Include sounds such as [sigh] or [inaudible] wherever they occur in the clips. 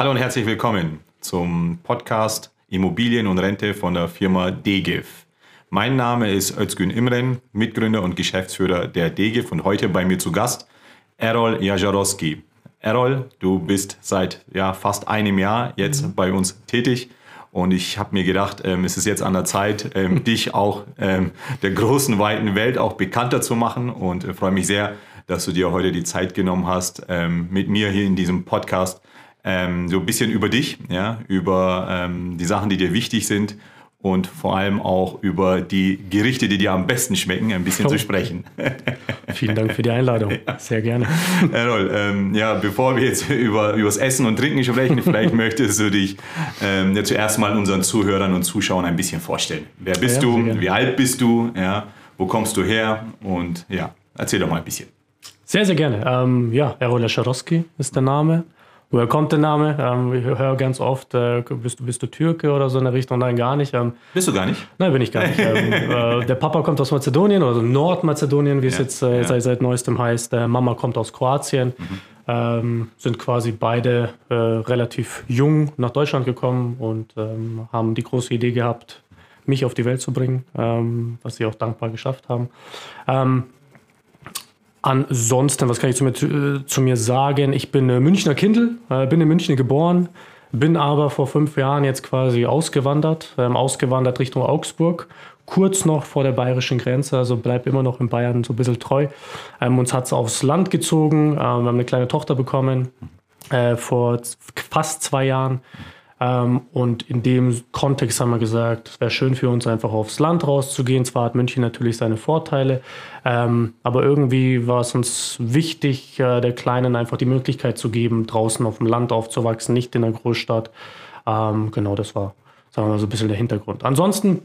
Hallo und herzlich willkommen zum Podcast Immobilien und Rente von der Firma DGIF. Mein Name ist Özgün Imren, Mitgründer und Geschäftsführer der DGIF und heute bei mir zu Gast Errol Jajarowski. Errol, du bist seit ja, fast einem Jahr jetzt mhm. bei uns tätig. Und ich habe mir gedacht, ähm, es ist jetzt an der Zeit, ähm, [laughs] dich auch ähm, der großen, weiten Welt auch bekannter zu machen. Und äh, freue mich sehr, dass du dir heute die Zeit genommen hast, ähm, mit mir hier in diesem Podcast ähm, so ein bisschen über dich, ja, über ähm, die Sachen, die dir wichtig sind und vor allem auch über die Gerichte, die dir am besten schmecken, ein bisschen oh. zu sprechen. [laughs] Vielen Dank für die Einladung. [laughs] Ja. Sehr gerne. [laughs] Errol, ähm, ja, bevor wir jetzt über, über das Essen und Trinken sprechen, vielleicht möchtest du dich ähm, ja, zuerst mal unseren Zuhörern und Zuschauern ein bisschen vorstellen. Wer bist ja, du? Wie alt bist du? Ja, wo kommst du her? Und ja, erzähl doch mal ein bisschen. Sehr, sehr gerne. Ähm, ja, Errol Scharowski ist der Name. Woher kommt der Name? Ähm, ich höre ganz oft, äh, bist, du, bist du Türke oder so in der Richtung? Nein, gar nicht. Ähm, bist du gar nicht? Nein, bin ich gar nicht. [laughs] ähm, äh, der Papa kommt aus Mazedonien, also Nordmazedonien, wie es jetzt äh, ja. seit, seit neuestem heißt. Der Mama kommt aus Kroatien. Mhm. Ähm, sind quasi beide äh, relativ jung nach Deutschland gekommen und ähm, haben die große Idee gehabt, mich auf die Welt zu bringen, ähm, was sie auch dankbar geschafft haben. Ansonsten, was kann ich zu mir, äh, zu mir sagen? Ich bin äh, Münchner Kindl, äh, bin in München geboren, bin aber vor fünf Jahren jetzt quasi ausgewandert, ähm, ausgewandert Richtung Augsburg, kurz noch vor der bayerischen Grenze, also bleib immer noch in Bayern so ein bisschen treu. Ähm, uns hat es aufs Land gezogen, ähm, wir haben eine kleine Tochter bekommen äh, vor fast zwei Jahren. Ähm, und in dem Kontext haben wir gesagt, es wäre schön für uns einfach aufs Land rauszugehen. Zwar hat München natürlich seine Vorteile, ähm, aber irgendwie war es uns wichtig, äh, der Kleinen einfach die Möglichkeit zu geben, draußen auf dem Land aufzuwachsen, nicht in der Großstadt. Ähm, genau, das war, sagen wir mal, so ein bisschen der Hintergrund. Ansonsten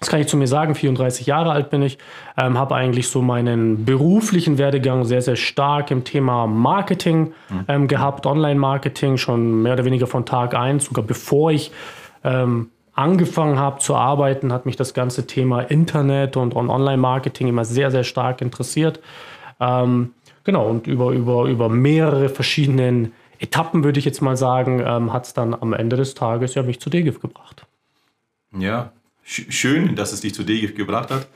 das kann ich zu mir sagen, 34 Jahre alt bin ich, ähm, habe eigentlich so meinen beruflichen Werdegang sehr, sehr stark im Thema Marketing mhm. ähm, gehabt, Online-Marketing, schon mehr oder weniger von Tag 1, sogar bevor ich ähm, angefangen habe zu arbeiten, hat mich das ganze Thema Internet und, und Online-Marketing immer sehr, sehr stark interessiert. Ähm, genau, und über, über, über mehrere verschiedene Etappen, würde ich jetzt mal sagen, ähm, hat es dann am Ende des Tages ja mich zu DGIF gebracht. Ja, schön, dass es dich zu DGIF gebracht hat.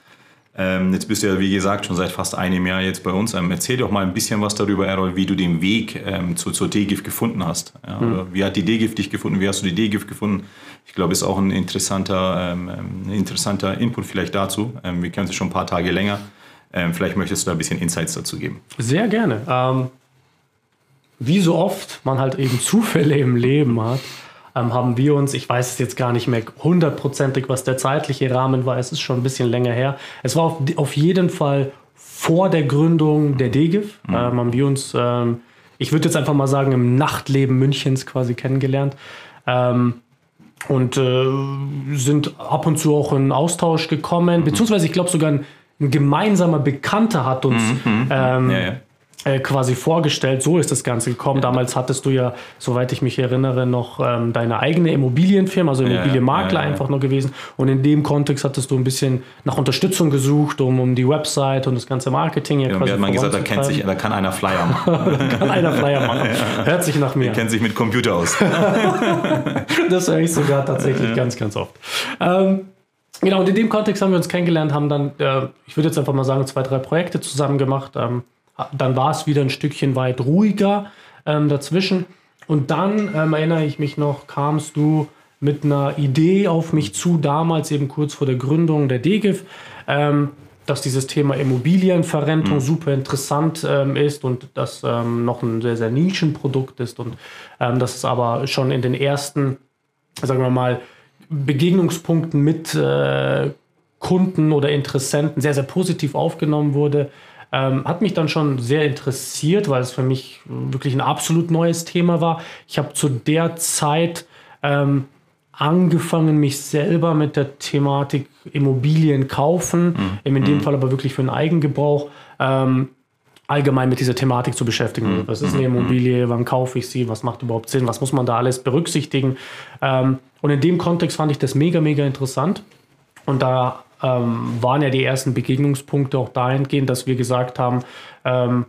Ähm, jetzt bist du ja, wie gesagt, schon seit fast einem Jahr jetzt bei uns. Ähm, erzähl doch mal ein bisschen was darüber, Errol, wie du den Weg ähm, zu, zur DGIF gefunden hast. Ja, mhm. Wie hat die DGIF dich gefunden? Wie hast du die DGIF gefunden? Ich glaube, ist auch ein interessanter, ähm, ein interessanter Input vielleicht dazu. Ähm, wir kennen sie schon ein paar Tage länger. Ähm, vielleicht möchtest du da ein bisschen Insights dazu geben. Sehr gerne. Ähm, wie so oft man halt eben Zufälle im Leben hat, ähm, haben wir uns, ich weiß es jetzt gar nicht mehr hundertprozentig, was der zeitliche Rahmen war, es ist schon ein bisschen länger her. Es war auf, auf jeden Fall vor der Gründung der DGIF, mhm. ähm, haben wir uns, ähm, ich würde jetzt einfach mal sagen, im Nachtleben Münchens quasi kennengelernt. Ähm, und äh, sind ab und zu auch in Austausch gekommen, mhm. beziehungsweise ich glaube sogar ein, ein, gemeinsamer Bekannter hat uns mhm. ähm, ja, ja quasi vorgestellt. So ist das Ganze gekommen. Damals hattest du ja, soweit ich mich erinnere, noch ähm, deine eigene Immobilienfirma, also Immobilienmakler ja, ja, ja, einfach nur gewesen. Und in dem Kontext hattest du ein bisschen nach Unterstützung gesucht, um, um die Website und das ganze Marketing ja, quasi Mir hat man gesagt, da, kennt sich, da kann einer Flyer [laughs] machen. da kann einer Flyer machen. [laughs] Hört sich nach mir. Der kennt sich mit Computer aus. [laughs] das höre ich sogar tatsächlich ganz, ganz oft. Ähm, Genau, und in dem Kontext haben wir uns kennengelernt, haben dann, äh, ich würde jetzt einfach mal sagen, zwei, drei Projekte zusammen gemacht. Ähm, dann war es wieder ein Stückchen weit ruhiger ähm, dazwischen. Und dann ähm, erinnere ich mich noch, kamst du mit einer Idee auf mich zu, damals eben kurz vor der Gründung der DGIF, ähm, dass dieses Thema Immobilienverrentung mhm. super interessant ähm, ist und das ähm, noch ein sehr, sehr Nischenprodukt ist und ähm, dass es aber schon in den ersten, sagen wir mal, Begegnungspunkten mit äh, Kunden oder Interessenten sehr, sehr positiv aufgenommen wurde. Ähm, hat mich dann schon sehr interessiert, weil es für mich wirklich ein absolut neues Thema war. Ich habe zu der Zeit ähm, angefangen, mich selber mit der Thematik Immobilien kaufen, mhm. in dem mhm. Fall aber wirklich für den Eigengebrauch. Ähm, allgemein mit dieser Thematik zu beschäftigen. Mhm. Was ist eine mhm. Immobilie? Wann kaufe ich sie? Was macht überhaupt Sinn? Was muss man da alles berücksichtigen? Ähm, und in dem Kontext fand ich das mega, mega interessant. Und da ähm, waren ja die ersten Begegnungspunkte auch dahingehend, dass wir gesagt haben, ähm,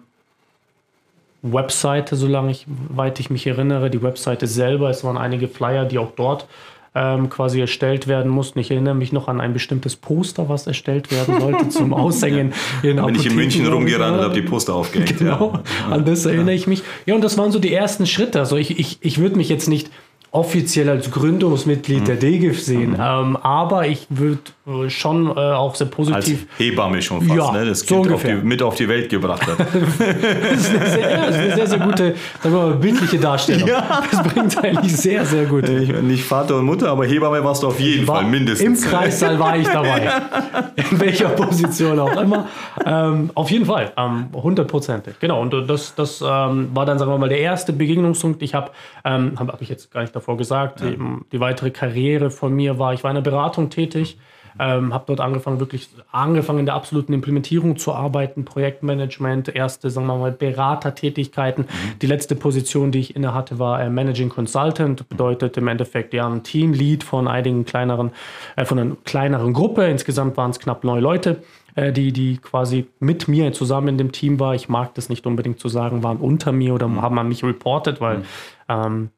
Webseite, solange ich, weit ich mich erinnere, die Webseite selber. Es waren einige Flyer, die auch dort ähm, quasi erstellt werden mussten. Ich erinnere mich noch an ein bestimmtes Poster, was erstellt werden sollte zum [laughs] Aushängen. in Wenn ich in München rumgerannt habe, die Poster aufgehängt. Genau, ja. an das erinnere ich mich. Ja, und das waren so die ersten Schritte. Also ich, ich, ich würde mich jetzt nicht offiziell als Gründungsmitglied mhm. der DGIF sehen. Mhm. Ähm, aber ich würde äh, schon äh, auch sehr positiv. Als Hebamme schon fast, ja, ne? das Kind so auf die, mit auf die Welt gebracht hat. [laughs] das, ist eine sehr, ja, eine sehr, sehr gute sagen wir mal, bildliche Darstellung. Ja. Das bringt eigentlich sehr, sehr gut. Ich, nicht Vater und Mutter, aber Hebamme warst du auf jeden war, Fall mindestens. Im Kreissaal war ich dabei. [laughs] In welcher Position auch immer. Ähm, auf jeden Fall, ähm, hundertprozentig. genau, und das, das ähm, war dann, sagen wir mal, der erste Begegnungspunkt. Ich habe, ähm, habe hab ich jetzt gar nicht davor gesagt, ja. die, die weitere Karriere von mir war, ich war in der Beratung tätig. Ähm, habe dort angefangen, wirklich angefangen in der absoluten Implementierung zu arbeiten, Projektmanagement, erste, sagen wir mal, Beratertätigkeiten. Mhm. Die letzte Position, die ich inne hatte, war äh, Managing Consultant, bedeutet im Endeffekt ja ein Teamlead von einigen kleineren, äh, von einer kleineren Gruppe. Insgesamt waren es knapp neun Leute äh, die, die quasi mit mir zusammen in dem Team war. Ich mag das nicht unbedingt zu sagen, waren unter mir oder mhm. haben an mich reported, weil mhm. ähm,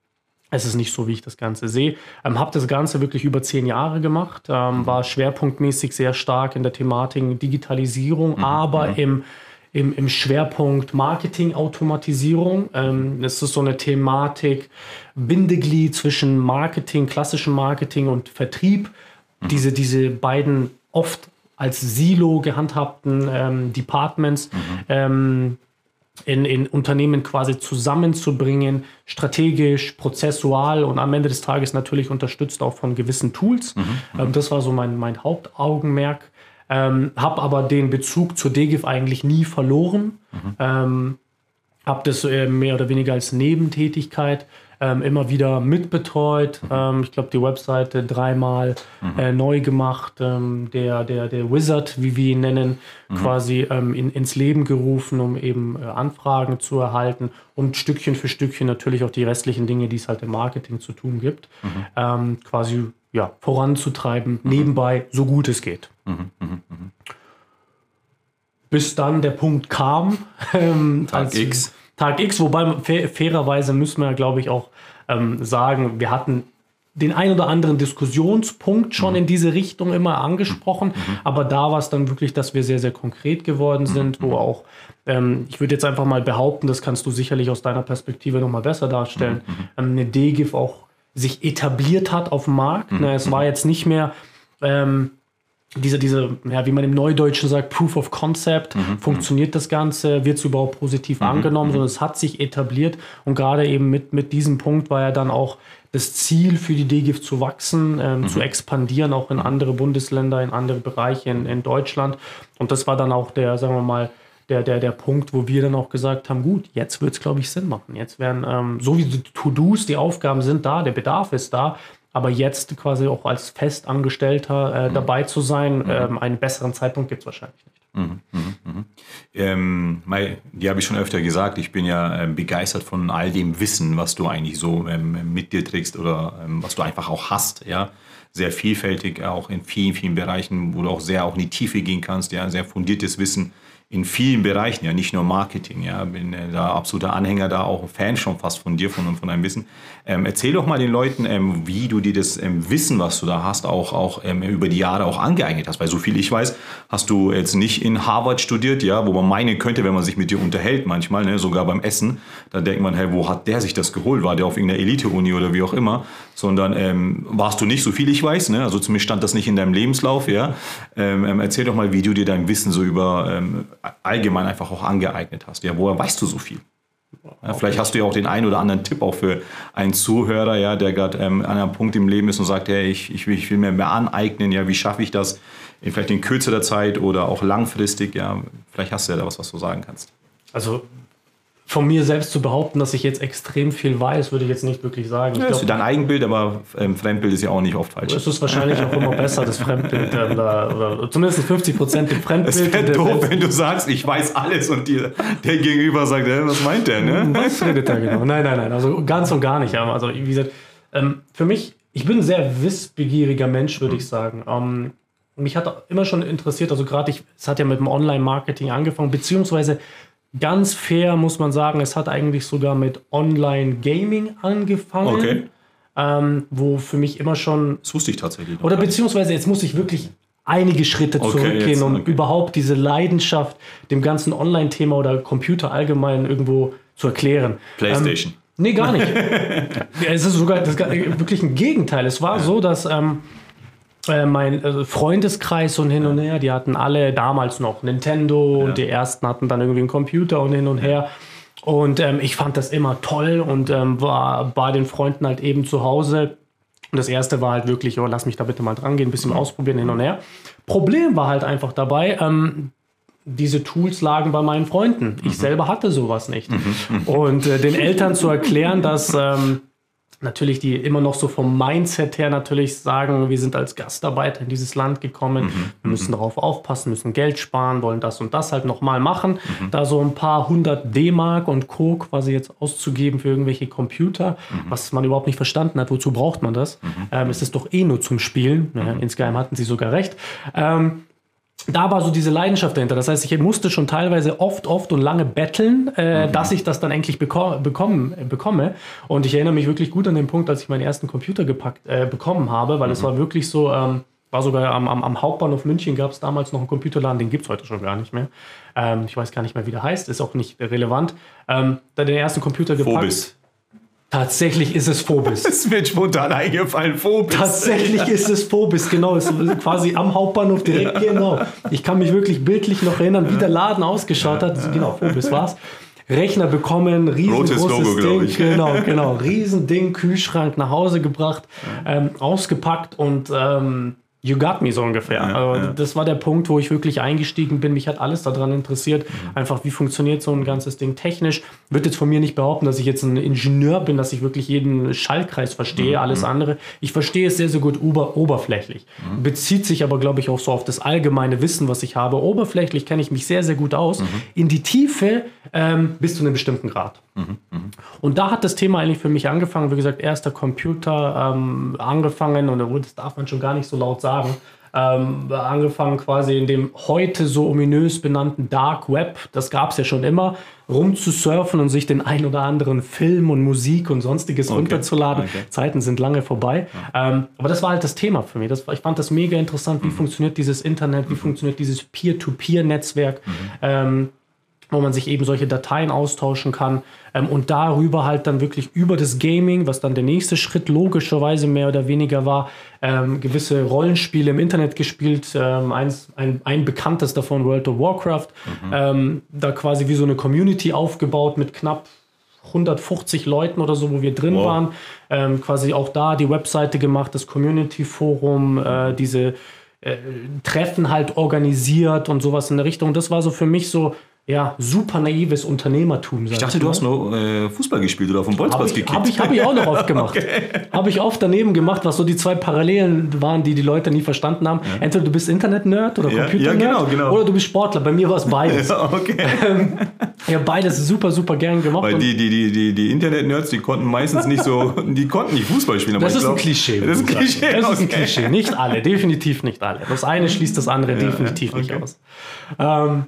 es ist nicht so, wie ich das Ganze sehe. Ähm, habe das Ganze wirklich über zehn Jahre gemacht, ähm, mhm. war schwerpunktmäßig sehr stark in der Thematik Digitalisierung, mhm. aber mhm. Im, im, im Schwerpunkt Marketing-Automatisierung. Ähm, es ist so eine Thematik, Bindeglied zwischen Marketing, klassischem Marketing und Vertrieb. Mhm. Diese, diese beiden oft als Silo gehandhabten ähm, Departments. Mhm. In, in Unternehmen quasi zusammenzubringen, strategisch, prozessual und am Ende des Tages natürlich unterstützt auch von gewissen Tools. Mhm, mhm. ähm, das war so mein, mein Hauptaugenmerk. Ähm, habe aber den Bezug zur DGIF eigentlich nie verloren. Mhm. Ähm, habe das äh, mehr oder weniger als Nebentätigkeit ähm, immer wieder mitbetreut. Mhm. Ähm, ich glaube, die Webseite dreimal mhm. äh, neu gemacht. Ähm, der, der, der Wizard, wie wir ihn nennen, mhm. quasi ähm, in, ins Leben gerufen, um eben äh, Anfragen zu erhalten und Stückchen für Stückchen natürlich auch die restlichen Dinge, die es halt im Marketing zu tun gibt, mhm. ähm, quasi ja, voranzutreiben, mhm. nebenbei, so gut es geht bis dann der Punkt kam. [laughs] Ähm, Tag X. Tag X, wobei fairerweise müssen wir, glaube ich, auch ähm, sagen, wir hatten den ein oder anderen Diskussionspunkt schon mhm. in diese Richtung immer angesprochen, mhm. aber da war es dann wirklich, dass wir sehr, sehr konkret geworden sind, mhm. wo auch, ähm, ich würde jetzt einfach mal behaupten, das kannst du sicherlich aus deiner Perspektive nochmal besser darstellen, mhm. ähm, eine DGIF auch sich etabliert hat auf dem Markt. Mhm. Ne, es war jetzt nicht mehr, ähm, diese, diese, ja, wie man im Neudeutschen sagt, Proof of Concept, mhm. funktioniert das Ganze, wird es überhaupt positiv mhm. angenommen, mhm. sondern es hat sich etabliert und gerade eben mit, mit diesem Punkt war ja dann auch das Ziel für die DGIF zu wachsen, ähm, mhm. zu expandieren, auch in andere Bundesländer, in andere Bereiche in, in Deutschland. Und das war dann auch der, sagen wir mal, der, der, der Punkt, wo wir dann auch gesagt haben, gut, jetzt wird es, glaube ich, Sinn machen. Jetzt werden, ähm, so wie die To-Dos, die Aufgaben sind da, der Bedarf ist da, aber jetzt quasi auch als Festangestellter äh, mhm. dabei zu sein, mhm. ähm, einen besseren Zeitpunkt gibt es wahrscheinlich nicht. Mhm, mhm, mhm. Ähm, die habe ich schon öfter gesagt, ich bin ja äh, begeistert von all dem Wissen, was du eigentlich so ähm, mit dir trägst oder ähm, was du einfach auch hast, ja. Sehr vielfältig, auch in vielen, vielen Bereichen, wo du auch sehr auch in die Tiefe gehen kannst, ja, sehr fundiertes Wissen in vielen Bereichen, ja, nicht nur Marketing, ja, bin äh, da absoluter Anhänger, da auch Fan schon fast von dir, von, von deinem Wissen. Ähm, erzähl doch mal den Leuten, ähm, wie du dir das ähm, Wissen, was du da hast, auch, auch ähm, über die Jahre auch angeeignet hast. Weil so viel ich weiß, hast du jetzt nicht in Harvard studiert, ja, wo man meinen könnte, wenn man sich mit dir unterhält manchmal, ne, sogar beim Essen, da denkt man, hey, wo hat der sich das geholt? War der auf irgendeiner Elite-Uni oder wie auch immer? Sondern ähm, warst du nicht, so viel ich weiß, ne? also zumindest stand das nicht in deinem Lebenslauf, ja. Ähm, erzähl doch mal, wie du dir dein Wissen so über allgemein einfach auch angeeignet hast. Ja, woher weißt du so viel? Ja, vielleicht hast du ja auch den einen oder anderen Tipp auch für einen Zuhörer, ja, der gerade ähm, an einem Punkt im Leben ist und sagt, hey, ich, ich, will, ich will mir mehr aneignen, ja, wie schaffe ich das? Vielleicht in kürzerer Zeit oder auch langfristig, ja, vielleicht hast du ja da was, was du sagen kannst. Also von mir selbst zu behaupten, dass ich jetzt extrem viel weiß, würde ich jetzt nicht wirklich sagen. Ja, das ist dein Eigenbild, aber ähm, Fremdbild ist ja auch nicht oft falsch. Es ist wahrscheinlich auch immer besser, das Fremdbild, äh, oder, oder, zumindest 50 Prozent dem Fremdbild. Es wäre doof, wenn du sagst, ich weiß alles und dir, der Gegenüber sagt, hey, was meint der? Ne? [laughs] Was redet der genau? Nein, nein, nein, also ganz und gar nicht. Also wie gesagt, ähm, für mich, ich bin ein sehr wissbegieriger Mensch, würde mhm. ich sagen. Ähm, mich hat immer schon interessiert, also gerade ich, es hat ja mit dem Online-Marketing angefangen, beziehungsweise ganz fair muss man sagen, es hat eigentlich sogar mit Online-Gaming angefangen. Okay. Ähm, wo für mich immer schon. Das wusste ich tatsächlich. Oder beziehungsweise jetzt muss ich wirklich einige Schritte Okay, zurückgehen, jetzt, um okay. überhaupt diese Leidenschaft dem ganzen Online-Thema oder Computer allgemein irgendwo zu erklären. PlayStation. Ähm, nee, gar nicht. [laughs] Es ist sogar das, wirklich ein Gegenteil. Es war so, dass ähm, äh, mein äh, Freundeskreis und hin und her, die hatten alle damals noch Nintendo und die ersten hatten dann irgendwie einen Computer und hin und her. Und ähm, ich fand das immer toll und ähm, war bei den Freunden halt eben zu Hause. Und das erste war halt wirklich, oh, lass mich da bitte mal dran gehen, ein bisschen ausprobieren hin und her. Problem war halt einfach dabei, ähm, diese Tools lagen bei meinen Freunden. Ich selber hatte sowas nicht. Und äh, den Eltern zu erklären, dass ähm, natürlich die immer noch so vom Mindset her natürlich sagen, wir sind als Gastarbeiter in dieses Land gekommen, wir müssen darauf aufpassen, müssen Geld sparen, wollen das und das halt nochmal machen. Da so ein paar hundert D-Mark und Co. quasi jetzt auszugeben für irgendwelche Computer, was man überhaupt nicht verstanden hat, wozu braucht man das? Ähm, es ist doch eh nur zum Spielen. Ja, insgeheim hatten sie sogar recht. Ähm, da war so diese Leidenschaft dahinter. Das heißt, ich musste schon teilweise oft, oft und lange betteln, äh, dass ich das dann endlich beko bekommen, bekomme. Und ich erinnere mich wirklich gut an den Punkt, als ich meinen ersten Computer gepackt, äh, bekommen habe, weil es war wirklich so, ähm, war sogar am, am, am Hauptbahnhof München gab es damals noch einen Computerladen, den gibt es heute schon gar nicht mehr. Ähm, ich weiß gar nicht mehr, wie der heißt, ist auch nicht relevant. Ähm, da den ersten Computer gepackt. Phobis. Tatsächlich ist es Phobis. Das [laughs] ist mir spontan eingefallen. Phobis. Tatsächlich ist es Phobis, genau. Es ist quasi am Hauptbahnhof direkt, genau. Ich kann mich wirklich bildlich noch erinnern, wie der Laden ausgeschaut hat. Genau, Phobis war's. Rechner bekommen, riesengroßes Rotes Logo, Ding, ich. genau, genau, Riesending, Kühlschrank nach Hause gebracht, ähm, ausgepackt und ähm, you got me so ungefähr. also, Das war der Punkt, wo ich wirklich eingestiegen bin. Mich hat alles daran interessiert, Mhm. einfach wie funktioniert so ein ganzes Ding technisch. Wird jetzt von mir nicht behaupten, dass ich jetzt ein Ingenieur bin, dass ich wirklich jeden Schaltkreis Mhm. verstehe, alles andere. Ich verstehe es sehr, sehr gut ober oberflächlich. Mhm. Bezieht sich aber, glaube ich, auch so auf das allgemeine Wissen, was ich habe. Oberflächlich kenne ich mich sehr, sehr gut aus. Mhm. In die Tiefe ähm, bis zu einem bestimmten Grad. Und da hat das Thema eigentlich für mich angefangen. Wie gesagt, erster Computer ähm, angefangen, und das darf man schon gar nicht so laut sagen, ähm, angefangen quasi in dem heute so ominös benannten Dark Web, das gab es ja schon immer, rumzusurfen und sich den ein oder anderen Film und Musik und sonstiges runterzuladen. okay. Zeiten sind lange vorbei. Ähm, aber das war halt das Thema für mich. Das, ich fand das mega interessant. Wie funktioniert dieses Internet? Wie funktioniert dieses Peer-to-Peer-Netzwerk? Ähm, wo man sich eben solche Dateien austauschen kann ähm, und darüber halt dann wirklich über das Gaming, was dann der nächste Schritt logischerweise mehr oder weniger war, ähm, gewisse Rollenspiele im Internet gespielt. Ähm, eins, ein, ein bekanntes davon, World of Warcraft. Ähm, da quasi wie so eine Community aufgebaut mit knapp 150 Leuten oder so, wo wir drin Wow. waren. Ähm, quasi auch da die Webseite gemacht, das Community-Forum, äh, diese äh, Treffen halt organisiert und sowas in der Richtung. Das war so für mich so, ja, super naives Unternehmertum. Ich dachte, du hast nur äh, Fußball gespielt oder dem Bolzplatz Habe ich, gekickt. hab ich, hab ich auch noch oft [laughs] gemacht. Habe ich oft daneben gemacht, was so die zwei Parallelen waren, die die Leute nie verstanden haben. Entweder du bist Internet-Nerd oder Ja, Computer-Nerd ja, genau, genau. oder du bist Sportler. Bei mir war es beides. [laughs] Ja, okay. Ich habe beides super, super gern gemacht. Weil die, die, die, die, die Internet-Nerds, die konnten meistens nicht so, [laughs] die konnten nicht Fußball spielen. Aber Das ist ein glaub- Klischee. Das ist ein. Klischee. Das ist ein okay. Klischee. Nicht alle, definitiv nicht alle. Das eine schließt das andere definitiv nicht okay. aus. Ähm,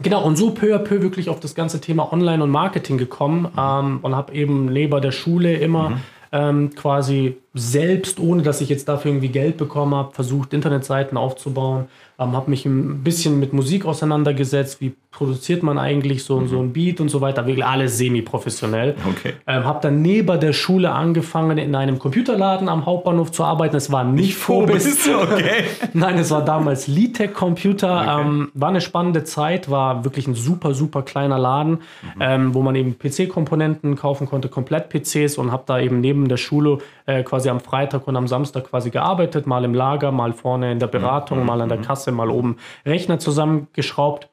genau, und so peu à peu wirklich auf das ganze Thema Online und Marketing gekommen ähm, und habe eben neben der Schule immer Mhm. ähm, quasi selbst, ohne dass ich jetzt dafür irgendwie Geld bekommen habe, versucht, Internetseiten aufzubauen. Ähm, habe mich ein bisschen mit Musik auseinandergesetzt. Wie produziert man eigentlich so, so ein Beat und so weiter. Wirklich alles semi-professionell. Okay. Ähm, habe dann neben der Schule angefangen, in einem Computerladen am Hauptbahnhof zu arbeiten. Es war nicht Phobis. Phobis, okay. [laughs] Nein, es war damals Litec Computer. Okay. Ähm, war eine spannende Zeit, war wirklich ein super, super kleiner Laden, Mhm. ähm, wo man eben PC-Komponenten kaufen konnte, komplett PCs und habe da eben neben der Schule äh, quasi am Freitag und am Samstag quasi gearbeitet, mal im Lager, mal vorne in der Beratung, Mhm. mal an der Kasse, mal oben Rechner zusammengeschraubt.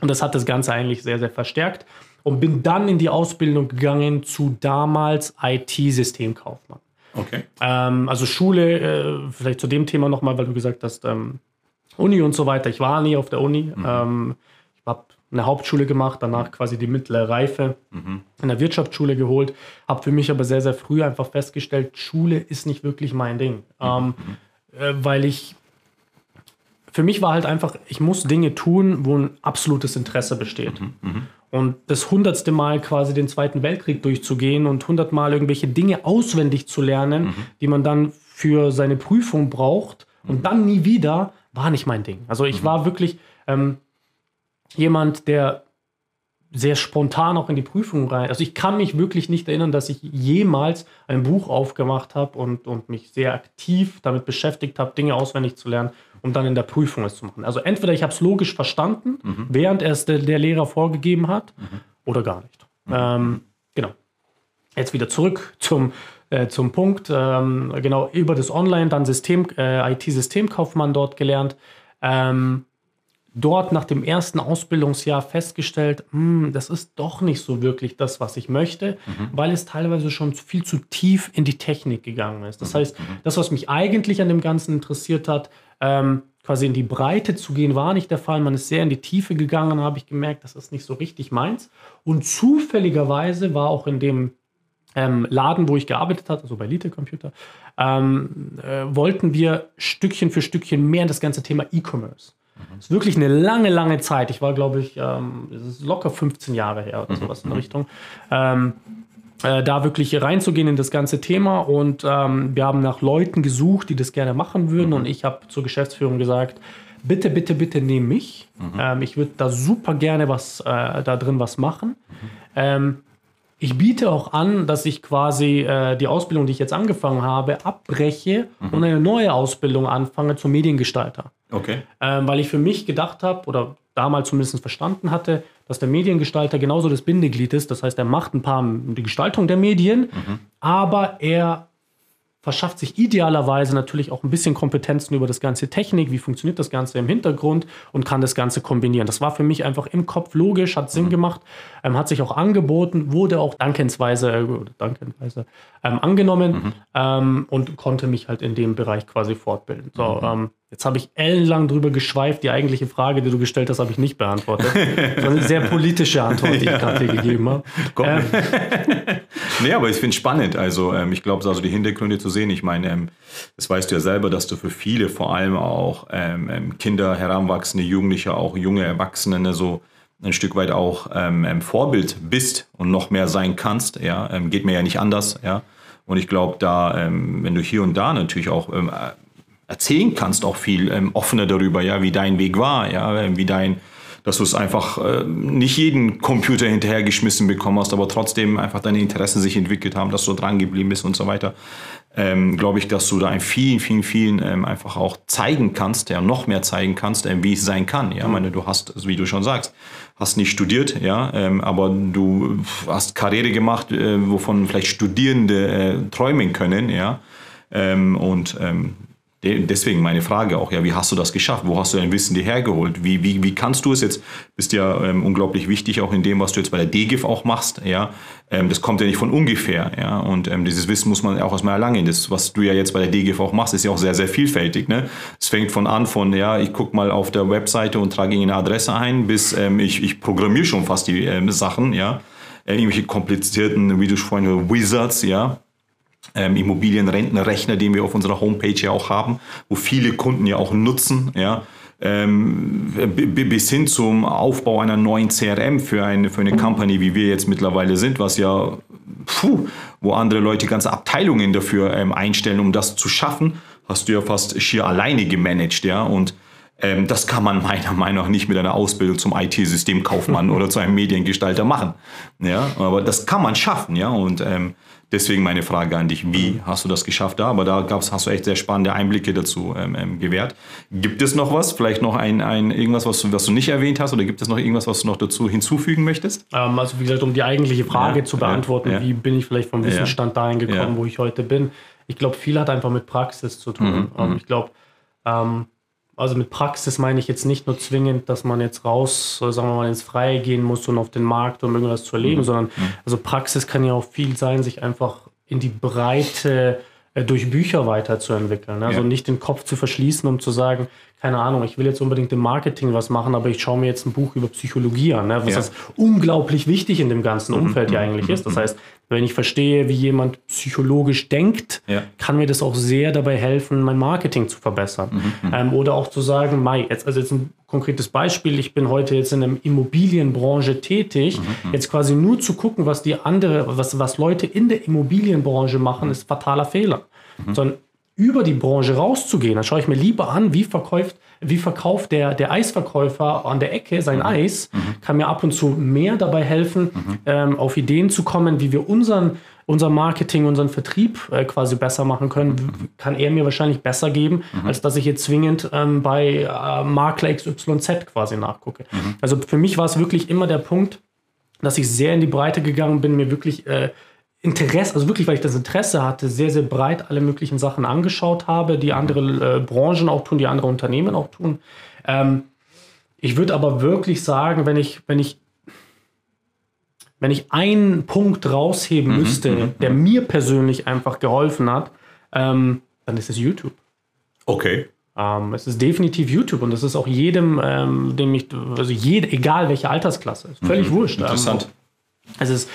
Und das hat das Ganze eigentlich sehr, sehr verstärkt. Und bin dann in die Ausbildung gegangen zu damals IT-Systemkaufmann. Okay. Ähm, also Schule, äh, vielleicht zu dem Thema nochmal, weil du gesagt hast, ähm, Uni und so weiter. Ich war nie auf der Uni. Ähm, habe eine Hauptschule gemacht, danach quasi die mittlere Reife in der Wirtschaftsschule geholt. Habe für mich aber sehr, sehr früh einfach festgestellt, Schule ist nicht wirklich mein Ding. Ähm, äh, weil ich für mich war halt einfach, ich muss Dinge tun, wo ein absolutes Interesse besteht. Und das hundertste Mal quasi den Zweiten Weltkrieg durchzugehen und hundertmal irgendwelche Dinge auswendig zu lernen, mhm. die man dann für seine Prüfung braucht und dann nie wieder, war nicht mein Ding. Also ich mhm. war wirklich ähm, jemand, der sehr spontan auch in die Prüfung rein. Also ich kann mich wirklich nicht erinnern, dass ich jemals ein Buch aufgemacht habe und, und mich sehr aktiv damit beschäftigt habe, Dinge auswendig zu lernen, um dann in der Prüfung es zu machen. Also entweder ich habe es logisch verstanden, mhm. während es der, der, Lehrer vorgegeben hat, mhm. oder gar nicht. Mhm. Ähm, genau. Jetzt wieder zurück zum, äh, zum Punkt. Ähm, genau, über das Online dann System, äh, IT-Systemkaufmann dort gelernt. Ähm, dort nach dem ersten Ausbildungsjahr festgestellt, hm, das ist doch nicht so wirklich das, was ich möchte, mhm. weil es teilweise schon viel zu tief in die Technik gegangen ist. Das mhm. heißt, mhm. das, was mich eigentlich an dem Ganzen interessiert hat, ähm, quasi in die Breite zu gehen, war nicht der Fall. Man ist sehr in die Tiefe gegangen, habe ich gemerkt, das ist nicht so richtig meins. Und zufälligerweise war auch in dem ähm, Laden, wo ich gearbeitet habe, also bei Lite Computer, ähm, äh, wollten wir Stückchen für Stückchen mehr in das ganze Thema E-Commerce. Das ist wirklich eine lange, lange Zeit. Ich war, glaube ich, ähm, das ist locker 15 Jahre her oder mhm. sowas in der Richtung. Ähm, äh, da wirklich reinzugehen in das ganze Thema und ähm, wir haben nach Leuten gesucht, die das gerne machen würden und ich habe zur Geschäftsführung gesagt, bitte, bitte, bitte nehm mich. Mhm. Ähm, ich würde da super gerne was äh, da drin was machen. Mhm. Ähm, ich biete auch an, dass ich quasi äh, die Ausbildung, die ich jetzt angefangen habe, abbreche mhm. und eine neue Ausbildung anfange zum Mediengestalter. Okay. Ähm, weil ich für mich gedacht habe oder damals zumindest verstanden hatte, dass der Mediengestalter genauso das Bindeglied ist. Das heißt, er macht ein paar die Gestaltung der Medien, mhm. aber er verschafft sich idealerweise natürlich auch ein bisschen Kompetenzen über das ganze Technik, wie funktioniert das Ganze im Hintergrund und kann das Ganze kombinieren. Das war für mich einfach im Kopf logisch, hat Sinn mhm. gemacht, ähm, hat sich auch angeboten, wurde auch dankensweise, äh, dankensweise ähm, angenommen mhm. ähm, und konnte mich halt in dem Bereich quasi fortbilden. So, mhm. Jetzt habe ich ellenlang drüber geschweift. Die eigentliche Frage, die du gestellt hast, habe ich nicht beantwortet. [laughs] Das war eine sehr politische Antwort, die ich gerade hier gegeben habe. Ähm. [laughs] nee, aber ich finde es spannend. Also ähm, ich glaube, also die Hintergründe zu sehen. Ich meine, ähm, das weißt du ja selber, dass du für viele, vor allem auch ähm, ähm Kinder, Heranwachsende, Jugendliche, auch junge Erwachsene, ne, so ein Stück weit auch ähm, Vorbild bist und noch mehr sein kannst. Ja, geht mir ja nicht anders. Ja. Und ich glaube, da, wenn du hier und da natürlich auch erzählen kannst, auch viel ähm, offener darüber, ja, wie dein Weg war, ja, ähm, wie dein, dass du es einfach äh, nicht jeden Computer hinterhergeschmissen bekommen hast, aber trotzdem einfach deine Interessen sich entwickelt haben, dass du dran geblieben bist und so weiter. Ähm, glaube ich, dass du da in vielen, vielen, vielen ähm, einfach auch zeigen kannst, ja, noch mehr zeigen kannst, ähm, wie es sein kann. Ja, mhm. meine, du hast, wie du schon sagst, hast nicht studiert, ja, ähm, aber du hast Karriere gemacht, äh, wovon vielleicht Studierende äh, träumen können, ja. Ähm, und ähm, Deswegen meine Frage auch, ja, wie hast du das geschafft? Wo hast du dein Wissen dir hergeholt? Wie, wie, wie kannst du es jetzt? Bist ja ähm, unglaublich wichtig auch in dem, was du jetzt bei der DGIF auch machst, ja. Ähm, das kommt ja nicht von ungefähr, ja. Und ähm, dieses Wissen muss man auch erstmal erlangen. Das, was du ja jetzt bei der DGIF auch machst, ist ja auch sehr, sehr vielfältig, ne? Es fängt von an von, ja, ich gucke mal auf der Webseite und trage eine Adresse ein, bis ähm, ich, ich programmiere schon fast die ähm, Sachen, ja. Äh, irgendwelche komplizierten, wie du vorhin, Wizards, ja ähm, Immobilienrentenrechner, den wir auf unserer Homepage ja auch haben, wo viele Kunden ja auch nutzen, ja. Ähm, bis hin zum Aufbau einer neuen CRM für eine, für eine Company, wie wir jetzt mittlerweile sind, was ja, puh, wo andere Leute ganze Abteilungen dafür ähm, einstellen, um das zu schaffen, hast du ja fast schier alleine gemanagt, ja. Und ähm, das kann man meiner [laughs] Meinung nach nicht mit einer Ausbildung zum IT-Systemkaufmann [laughs] oder zu einem Mediengestalter machen. Ja, aber das kann man schaffen, ja. Und ähm, Deswegen meine Frage an dich, wie hast du das geschafft da? Aber da gab's, hast du echt sehr spannende Einblicke dazu ähm, ähm, gewährt. Gibt es noch was? Vielleicht noch ein, ein irgendwas, was du, was du nicht erwähnt hast? Oder gibt es noch irgendwas, was du noch dazu hinzufügen möchtest? Ähm, also wie gesagt, um die eigentliche Frage ja, zu beantworten, ja, ja. wie bin ich vielleicht vom Wissensstand dahin gekommen, wo ich heute bin? Ich glaube, viel hat einfach mit Praxis zu tun. Mhm, ähm, mhm. ich glaube, ähm, also mit Praxis meine ich jetzt nicht nur zwingend, dass man jetzt raus, sagen wir mal, ins Freie gehen muss und auf den Markt, um irgendwas zu erleben, mhm. sondern mhm. also Praxis kann ja auch viel sein, sich einfach in die Breite äh, durch Bücher weiterzuentwickeln. Also ja. nicht den Kopf zu verschließen, um zu sagen, keine Ahnung, ich will jetzt unbedingt im Marketing was machen, aber ich schaue mir jetzt ein Buch über Psychologie an, ne? was ja. das unglaublich wichtig in dem ganzen mhm, Umfeld mhm. ja eigentlich ist. Das mhm. heißt, wenn ich verstehe, wie jemand psychologisch denkt, ja. kann mir das auch sehr dabei helfen, mein Marketing zu verbessern. Mhm. Ähm, oder auch zu sagen, Mai, jetzt, also jetzt ein konkretes Beispiel, ich bin heute jetzt in der Immobilienbranche tätig, mhm. jetzt quasi nur zu gucken, was die andere, was, was Leute in der Immobilienbranche machen, ist fataler Fehler. Mhm. Sondern über die Branche rauszugehen, dann schaue ich mir lieber an, wie verkauft, wie verkauft der, der Eisverkäufer an der Ecke sein mhm. Eis, mhm. kann mir ab und zu mehr dabei helfen, mhm. ähm, auf Ideen zu kommen, wie wir unseren, unser Marketing, unseren Vertrieb äh, quasi besser machen können, mhm. kann er mir wahrscheinlich besser geben, mhm. als dass ich jetzt zwingend ähm, bei äh, Makler XYZ quasi nachgucke. Mhm. Also für mich war es wirklich immer der Punkt, dass ich sehr in die Breite gegangen bin, mir wirklich äh, Interesse, also wirklich, weil ich das Interesse hatte, sehr, sehr breit alle möglichen Sachen angeschaut habe, die andere äh, Branchen auch tun, die andere Unternehmen auch tun. Ähm, ich würde aber wirklich sagen, wenn ich, wenn ich, wenn ich einen Punkt rausheben mhm, müsste, mhm, der mhm. mir persönlich einfach geholfen hat, ähm, dann ist es YouTube. Okay. Ähm, es ist definitiv YouTube und das ist auch jedem, ähm, dem ich, also jede, egal welche Altersklasse, ist völlig mhm, wurscht. Interessant. Ähm, es ist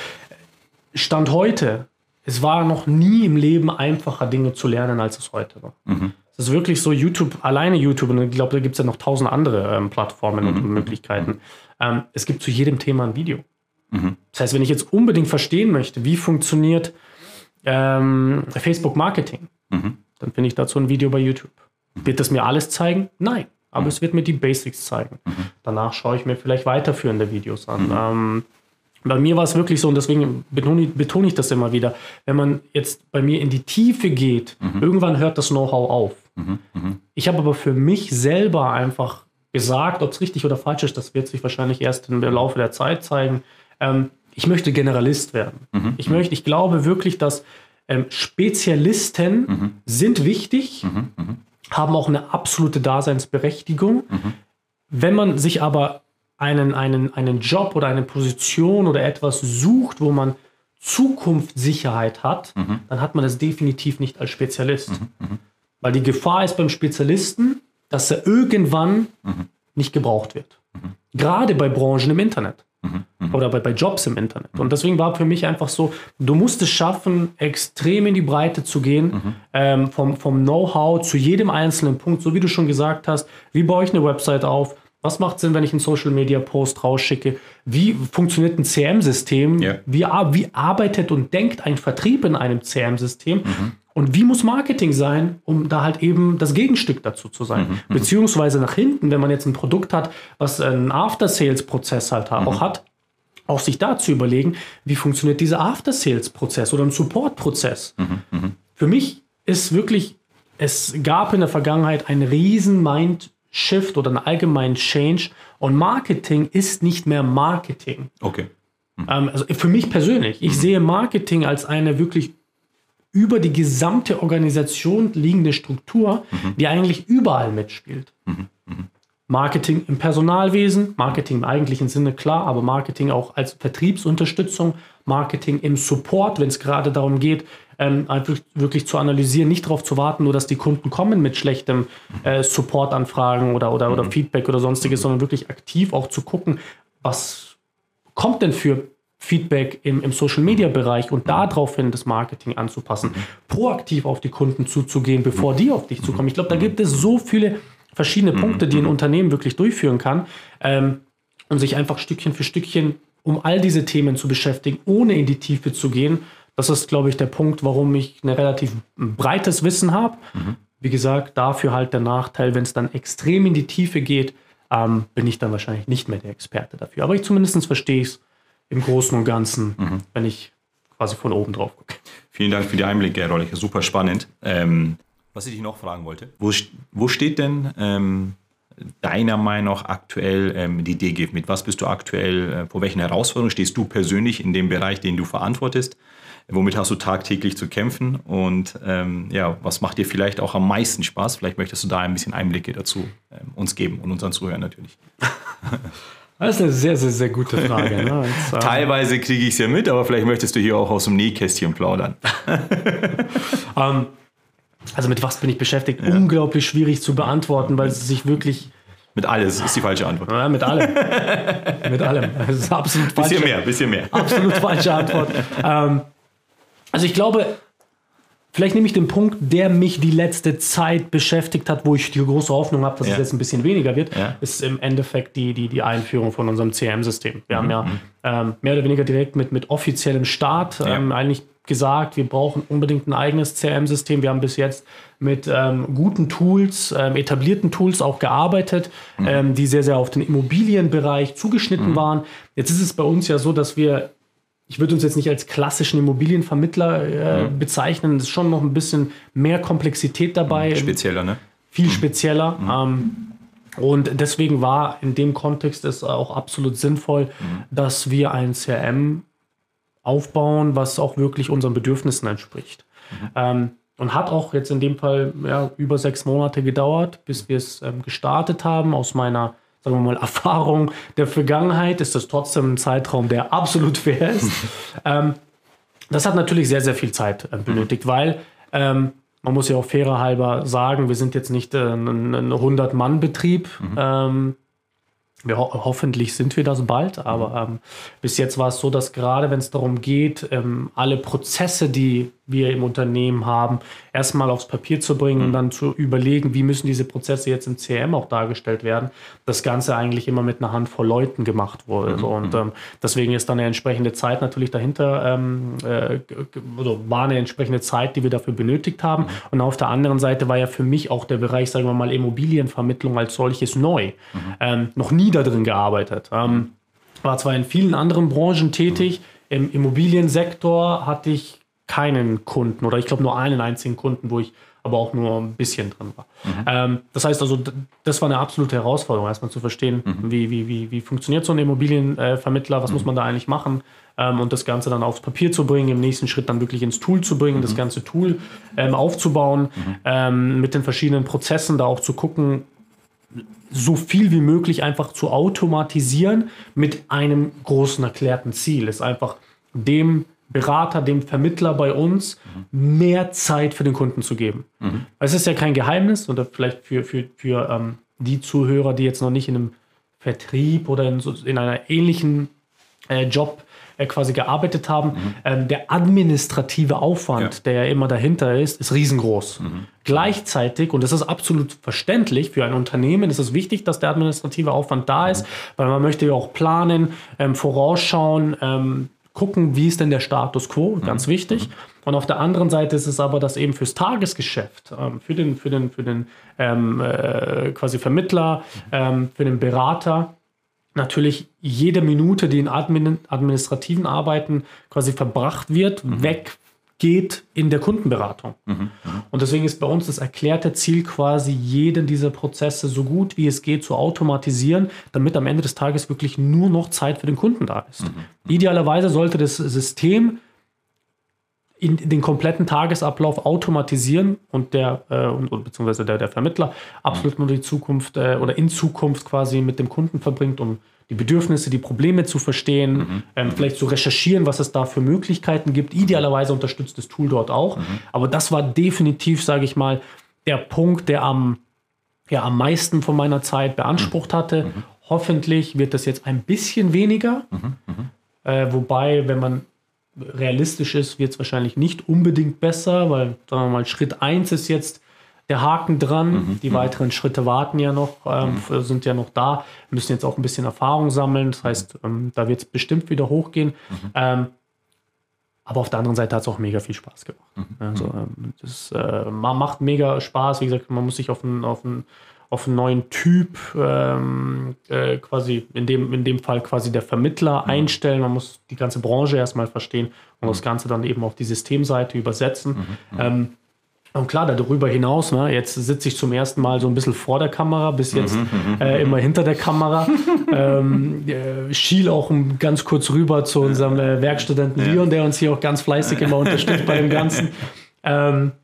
Stand heute, es war noch nie im Leben einfacher, Dinge zu lernen, als es heute war. Mhm. Es ist wirklich so, YouTube, alleine YouTube, und ich glaube, da gibt es ja noch tausend andere ähm, Plattformen mhm. und Möglichkeiten. Ähm, es gibt zu jedem Thema ein Video. Mhm. Das heißt, wenn ich jetzt unbedingt verstehen möchte, wie funktioniert ähm, Facebook Marketing, mhm. dann finde ich dazu ein Video bei YouTube. Wird das mir alles zeigen? Nein. Aber mhm. es wird mir die Basics zeigen. Mhm. Danach schaue ich mir vielleicht weiterführende Videos an. Bei mir war es wirklich so, und deswegen betone, betone, ich das immer wieder, wenn man jetzt bei mir in die Tiefe geht, mhm. irgendwann hört das Know-how auf. Mhm. Mhm. Ich habe aber für mich selber einfach gesagt, ob es richtig oder falsch ist, das wird sich wahrscheinlich erst im Laufe der Zeit zeigen. Ähm, ich möchte Generalist werden. Mhm. Ich möchte, ich glaube wirklich, dass ähm, Spezialisten mhm. sind wichtig, mhm. haben auch eine absolute Daseinsberechtigung. Wenn man sich aber einen, einen, einen Job oder eine Position oder etwas sucht, wo man Zukunftssicherheit hat, mhm. dann hat man das definitiv nicht als Spezialist. Mhm. Mhm. Weil die Gefahr ist beim Spezialisten, dass er irgendwann mhm. nicht gebraucht wird. Mhm. Gerade bei Branchen im Internet mhm. oder bei, bei Jobs im Internet. Und deswegen war für mich einfach so, du musst es schaffen, extrem in die Breite zu gehen, ähm, vom, vom Know-how zu jedem einzelnen Punkt, so wie du schon gesagt hast, wie baue ich eine Website auf, was macht Sinn, wenn ich einen Social Media Post rausschicke? Wie funktioniert ein CM-System? Ja. Wie, wie, arbeitet und denkt ein Vertrieb in einem CM-System? Mhm. Und wie muss Marketing sein, um da halt eben das Gegenstück dazu zu sein? Mhm. mhm. Beziehungsweise nach hinten, wenn man jetzt ein Produkt hat, was einen After-Sales-Prozess halt mhm. auch hat, auch sich da zu überlegen, wie funktioniert dieser After-Sales-Prozess oder ein Support-Prozess? Mhm. mhm. Für mich ist wirklich, es gab in der Vergangenheit ein riesen Mind- Shift oder einen allgemeinen Change und Marketing ist nicht mehr Marketing. Okay. Mhm. Also für mich persönlich, ich mhm. sehe Marketing als eine wirklich über die gesamte Organisation liegende Struktur, mhm. die eigentlich überall mitspielt. Mhm. mhm. Marketing im Personalwesen, Marketing im eigentlichen Sinne klar, aber Marketing auch als Vertriebsunterstützung, Marketing im Support, wenn es gerade darum geht, ähm, einfach wirklich zu analysieren, nicht darauf zu warten, nur dass die Kunden kommen mit schlechtem äh, Support-Anfragen oder, oder, mhm. oder Feedback oder sonstiges, sondern wirklich aktiv auch zu gucken, was kommt denn für Feedback im, im Social-Media-Bereich und daraufhin das Marketing anzupassen, proaktiv auf die Kunden zuzugehen, bevor die auf dich zukommen. Ich glaube, da gibt es so viele verschiedene Punkte, die ein Unternehmen wirklich durchführen kann ähm, und sich einfach Stückchen für Stückchen um all diese Themen zu beschäftigen, ohne in die Tiefe zu gehen das ist, glaube ich, der Punkt, warum ich ein relativ breites Wissen habe. Mhm. Wie gesagt, dafür halt der Nachteil, wenn es dann extrem in die Tiefe geht, ähm, bin ich dann wahrscheinlich nicht mehr der Experte dafür. Aber ich zumindest verstehe es im Großen und Ganzen, mhm. wenn ich quasi von oben drauf gucke. Vielen Dank für die Einblicke, Herr Rollicher. Super spannend. Ähm, was ich dich noch fragen wollte, wo, wo steht denn ähm, deiner Meinung nach aktuell ähm, die DGIF? Mit was bist du aktuell, äh, vor welchen Herausforderungen stehst du persönlich in dem Bereich, den du verantwortest? Womit hast du tagtäglich zu kämpfen und ähm, ja, was macht dir vielleicht auch am meisten Spaß? Vielleicht möchtest du da ein bisschen Einblicke dazu ähm, uns geben und unseren Zuhörern natürlich. [laughs] Das ist eine sehr, sehr, sehr gute Frage. Ne? [laughs] Jetzt, äh, Teilweise kriege ich es ja mit, aber vielleicht möchtest du hier auch aus dem Nähkästchen plaudern. um, [laughs] ähm, Also mit was bin ich beschäftigt? Ja. Unglaublich schwierig zu beantworten, weil es sich wirklich mit alles ist die falsche Antwort. Ja, mit allem. mit allem. Das ist absolut falsche, Bisschen mehr, bisschen mehr. Absolut falsche Antwort. ähm, also ich glaube, vielleicht nehme ich den Punkt, der mich die letzte Zeit beschäftigt hat, wo ich die große Hoffnung habe, dass ja. es jetzt ein bisschen weniger wird, ja. ist im Endeffekt die, die, die Einführung von unserem CRM-System. Wir mhm. haben ja mhm. ähm, mehr oder weniger direkt mit, mit offiziellem Start ähm, eigentlich gesagt, wir brauchen unbedingt ein eigenes CRM-System. Wir haben bis jetzt mit ähm, guten Tools, ähm, etablierten Tools auch gearbeitet, mhm. ähm, die sehr, sehr auf den Immobilienbereich zugeschnitten mhm. waren. Jetzt ist es bei uns ja so, dass wir, ich würde uns jetzt nicht als klassischen Immobilienvermittler äh, mhm. bezeichnen, es ist schon noch ein bisschen mehr Komplexität dabei. Mhm. Spezieller, ne? Viel mhm. spezieller. Mhm. Ähm, und deswegen war in dem Kontext es auch absolut sinnvoll, dass wir ein CRM aufbauen, was auch wirklich unseren Bedürfnissen entspricht. Mhm. Ähm, und hat auch jetzt in dem Fall ja, über sechs Monate gedauert, bis wir es ähm, gestartet haben. Aus meiner, sagen wir mal, Erfahrung der Vergangenheit ist das trotzdem ein Zeitraum, der absolut fair ist. [laughs] ähm, das hat natürlich sehr, sehr viel Zeit äh, benötigt, mhm. weil ähm, man muss ja auch fairer halber sagen, wir sind jetzt nicht äh, ein, ein 100-Mann-Betrieb. Mhm. Ähm, wir ho hoffentlich sind wir das bald, aber mhm. ähm, bis jetzt war es so, dass gerade wenn es darum geht, ähm, alle Prozesse, die wir im Unternehmen haben, erstmal aufs Papier zu bringen mhm. und dann zu überlegen, wie müssen diese Prozesse jetzt im CRM auch dargestellt werden, das Ganze eigentlich immer mit einer Handvoll Leuten gemacht wurde. Mhm. Und ähm, deswegen ist dann eine entsprechende Zeit natürlich dahinter, ähm, äh, also war eine entsprechende Zeit, die wir dafür benötigt haben. Mhm. Und auf der anderen Seite war ja für mich auch der Bereich, sagen wir mal, Immobilienvermittlung als solches neu. Mhm. Ähm, noch nie da drin gearbeitet. Ähm, war zwar in vielen anderen Branchen tätig, im Immobiliensektor hatte ich keinen Kunden oder ich glaube nur einen einzigen Kunden, wo ich aber auch nur ein bisschen drin war. Mhm. Ähm, das heißt also, das war eine absolute Herausforderung, erstmal zu verstehen, mhm. wie, wie, wie, wie funktioniert so ein Immobilienvermittler, was mhm. muss man da eigentlich machen ähm, und das Ganze dann aufs Papier zu bringen, im nächsten Schritt dann wirklich ins Tool zu bringen, das mhm. ganze Tool ähm, aufzubauen, mhm. ähm, mit den verschiedenen Prozessen da auch zu gucken, so viel wie möglich einfach zu automatisieren mit einem großen erklärten Ziel. Ist einfach dem Berater, dem Vermittler bei uns mhm. mehr Zeit für den Kunden zu geben. Mhm. Es ist ja kein Geheimnis oder vielleicht für, für, für ähm, die Zuhörer, die jetzt noch nicht in einem Vertrieb oder in, so, in einer ähnlichen äh, Job äh, quasi gearbeitet haben, mhm. ähm, der administrative Aufwand, ja. der ja immer dahinter ist, ist riesengroß. Mhm. Gleichzeitig, und das ist absolut verständlich, für ein Unternehmen ist es wichtig, dass der administrative Aufwand da ist, mhm. weil man möchte ja auch planen, ähm, vorausschauen, ähm, gucken, wie ist denn der Status quo, ganz mhm. wichtig. Mhm. Und auf der anderen Seite ist es aber, dass eben fürs Tagesgeschäft, ähm, für den, für den, für den ähm, äh, quasi Vermittler, ähm, für den Berater, natürlich jede Minute, die in admin administrativen Arbeiten quasi verbracht wird, mhm. weg geht in der Kundenberatung. Mhm, mhm. Und deswegen ist bei uns das erklärte Ziel quasi, jeden dieser Prozesse so gut wie es geht zu automatisieren, damit am Ende des Tages wirklich nur noch Zeit für den Kunden da ist. Mhm. mhm. Idealerweise sollte das System in den kompletten Tagesablauf automatisieren und der äh, und, beziehungsweise der, der Vermittler absolut nur die Zukunft äh, oder in Zukunft quasi mit dem Kunden verbringt, um die Bedürfnisse, die Probleme zu verstehen, mhm. ähm, vielleicht zu recherchieren, was es da für Möglichkeiten gibt. Idealerweise unterstützt das Tool dort auch. Mhm. Aber das war definitiv, sage ich mal, der Punkt, der am, ja, am meisten von meiner Zeit beansprucht hatte. Mhm. Hoffentlich wird das jetzt ein bisschen weniger. Mhm. Mhm. Äh, wobei, wenn man realistisch ist, wird es wahrscheinlich nicht unbedingt besser, weil, sagen wir mal, Schritt 1 ist jetzt, der Haken dran. Mhm. Die weiteren Schritte warten ja noch, ähm, mhm. sind ja noch da, Wir müssen jetzt auch ein bisschen Erfahrung sammeln. Das heißt, ähm, da wird es bestimmt wieder hochgehen. Mhm. Ähm, aber auf der anderen Seite hat es auch mega viel Spaß gemacht. Mhm. Also, ähm, das äh, macht mega Spaß. Wie gesagt, man muss sich auf einen, auf einen, auf einen neuen Typ, ähm, äh, quasi in dem, in dem Fall quasi der Vermittler mhm. einstellen. Man muss die ganze Branche erstmal verstehen und das Ganze dann eben auf die Systemseite übersetzen. Und klar, darüber hinaus, ne, jetzt sitze ich zum ersten Mal so ein bisschen vor der Kamera, bis jetzt mhm, mhm, mhm. äh, immer hinter der Kamera. [laughs] ähm, äh, schiel auch ganz kurz rüber zu unserem äh, Werkstudenten. Leon, der uns hier auch ganz fleißig immer unterstützt bei dem Ganzen. [laughs] Ähm, äh,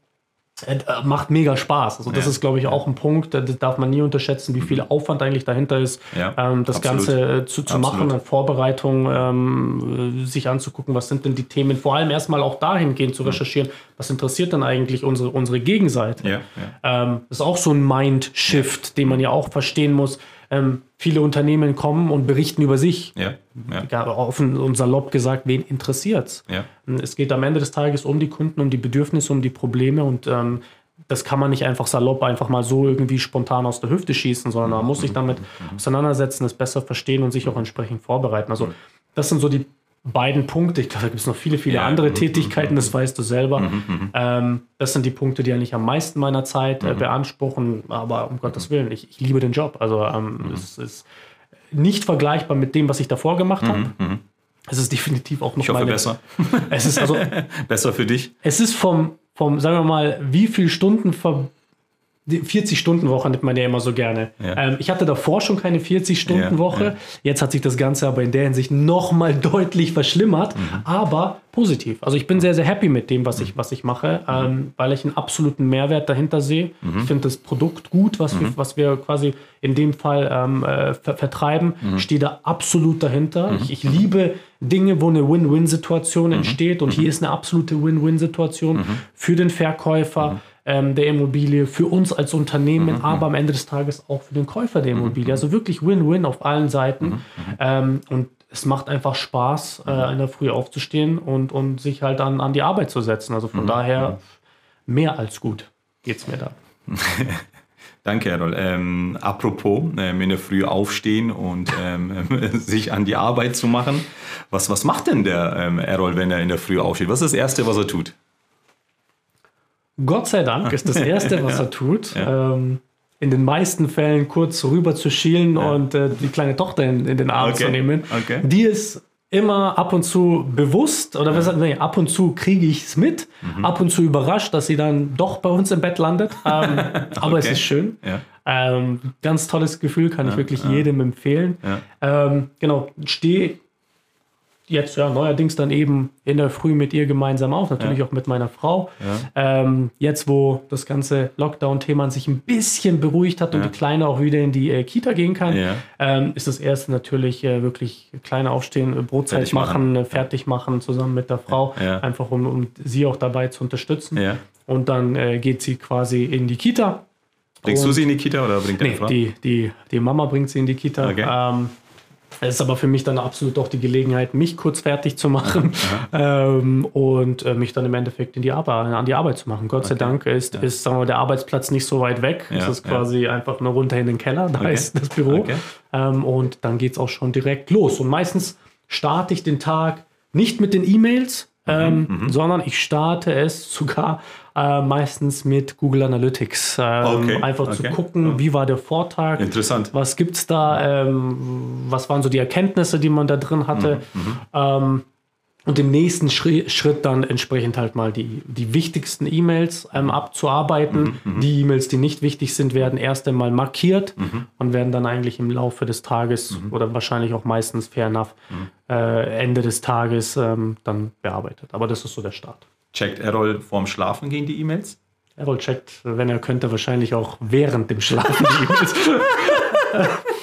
macht mega Spaß. Also das Ja. ist, glaube ich, auch ein Punkt, da darf man nie unterschätzen, wie viel Aufwand eigentlich dahinter ist, Ja, ähm, das absolut. Ganze äh, zu, zu Absolut. machen, an Vorbereitung, ähm, äh, sich anzugucken, was sind denn die Themen, vor allem erstmal auch dahingehend zu recherchieren, was interessiert denn eigentlich unsere, unsere Gegenseite. Ähm, das ist auch so ein Mind-Shift, den man ja auch verstehen muss. Ähm, viele Unternehmen kommen und berichten über sich. ja, ja, offen und salopp gesagt, wen interessiert's? ja. Es geht am Ende des Tages um die Kunden, um die Bedürfnisse, um die Probleme und ähm, das kann man nicht einfach salopp einfach mal so irgendwie spontan aus der Hüfte schießen, sondern man muss sich damit auseinandersetzen, es besser verstehen und sich auch entsprechend vorbereiten. Also das sind so die beiden Punkte. Ich glaube, da gibt es noch viele, viele Ja. andere Mhm. Tätigkeiten, das weißt du selber. Ähm, das sind die Punkte, die eigentlich am meisten meiner Zeit Mhm. äh, beanspruchen. Aber um Gottes Willen, ich, ich liebe den Job. Also ähm, Mhm. es ist nicht vergleichbar mit dem, was ich davor gemacht habe. Es ist definitiv auch noch Mhm, Ich hoffe, meine, besser. Es ist also [laughs] Besser für dich. es ist vom, vom, sagen wir mal, wie viele Stunden ver 40-Stunden-Woche nimmt man ja immer so gerne. Ja. Ähm, ich hatte davor schon keine 40-Stunden-Woche. Ja, ja. Jetzt hat sich das Ganze aber in der Hinsicht nochmal [laughs] deutlich verschlimmert, Mhm. aber positiv. Also ich bin sehr, sehr happy mit dem, was ich, was ich mache, Mhm. ähm, weil ich einen absoluten Mehrwert dahinter sehe. Ich finde das Produkt gut, was, Mhm. wir, was wir quasi in dem Fall ähm, äh, ver vertreiben. Mhm. Ich stehe da absolut dahinter. Ich, ich liebe Dinge, wo eine Win-Win-Situation Mhm. entsteht und hier ist eine absolute Win-Win-Situation für den Verkäufer Mhm. Ähm, der Immobilie, für uns als Unternehmen, aber am Ende des Tages auch für den Käufer der Immobilie. Also wirklich Win-Win auf allen Seiten. Ähm, und es macht einfach Spaß, äh, in der Früh aufzustehen und, und sich halt an, an die Arbeit zu setzen. Also von daher mehr als gut geht's mir da. [laughs] Danke, Errol. Ähm, apropos, ähm, in der Früh aufstehen und ähm, [laughs] sich an die Arbeit zu machen. Was, was macht denn der ähm, Errol, wenn er in der Früh aufsteht? Was ist das Erste, was er tut? Gott sei Dank ist das Erste, [laughs] was er tut. Ähm, in den meisten Fällen kurz rüber zu schielen und äh, die kleine Tochter in, in den Arm Okay, zu nehmen. okay. Die ist immer ab und zu bewusst oder was nee, ab und zu kriege ich es mit, Mhm. ab und zu überrascht, dass sie dann doch bei uns im Bett landet. Ähm, [laughs] aber es Okay. ist schön. Ja. Ähm, ganz tolles Gefühl, kann ich wirklich jedem empfehlen. Ja. Ähm, genau, stehe jetzt ja neuerdings dann eben in der Früh mit ihr gemeinsam auf, natürlich auch mit meiner Frau. Ähm, jetzt, wo das ganze Lockdown-Thema sich ein bisschen beruhigt hat und die Kleine auch wieder in die äh, Kita gehen kann, Ja. ähm, ist das erste natürlich äh, wirklich kleine Aufstehen, äh, Brotzeit Fertig machen. machen, äh, fertig machen zusammen mit der Frau, Ja. einfach um, um sie auch dabei zu unterstützen. Ja. Und dann äh, geht sie quasi in die Kita. Bringst du sie in die Kita oder bringt deine Nee, Frau? die, die, die Mama bringt sie in die Kita. Okay. Ähm, es ist aber für mich dann absolut auch die Gelegenheit, mich kurz fertig zu machen ähm, und äh, mich dann im Endeffekt in die Arbeit, an die Arbeit zu machen. Gott sei Dank ist, ist sagen wir, der Arbeitsplatz nicht so weit weg. Ja, es ist ja. quasi einfach nur runter in den Keller, da Okay. ist das Büro. Okay. Ähm, und dann geht es auch schon direkt los. Und meistens starte ich den Tag nicht mit den E-Mails, ähm, Mhm, sondern ich starte es sogar äh, meistens mit Google Analytics. Ähm, Okay, Einfach zu okay. gucken, wie war der Vortag, Interessant. was gibt's da? Ähm, was waren so die Erkenntnisse, die man da drin hatte? Ähm, und im nächsten Schri Schritt dann entsprechend halt mal die, die wichtigsten E-Mails ähm, abzuarbeiten. Die E-Mails, die nicht wichtig sind, werden erst einmal markiert und werden dann eigentlich im Laufe des Tages oder wahrscheinlich auch meistens fair enough äh, Ende des Tages ähm, dann bearbeitet. Aber das ist so der Start. Checkt Errol vorm Schlafen gegen die E-Mails? Errol checkt, wenn er könnte, wahrscheinlich auch während dem Schlafen die E-Mails. [laughs]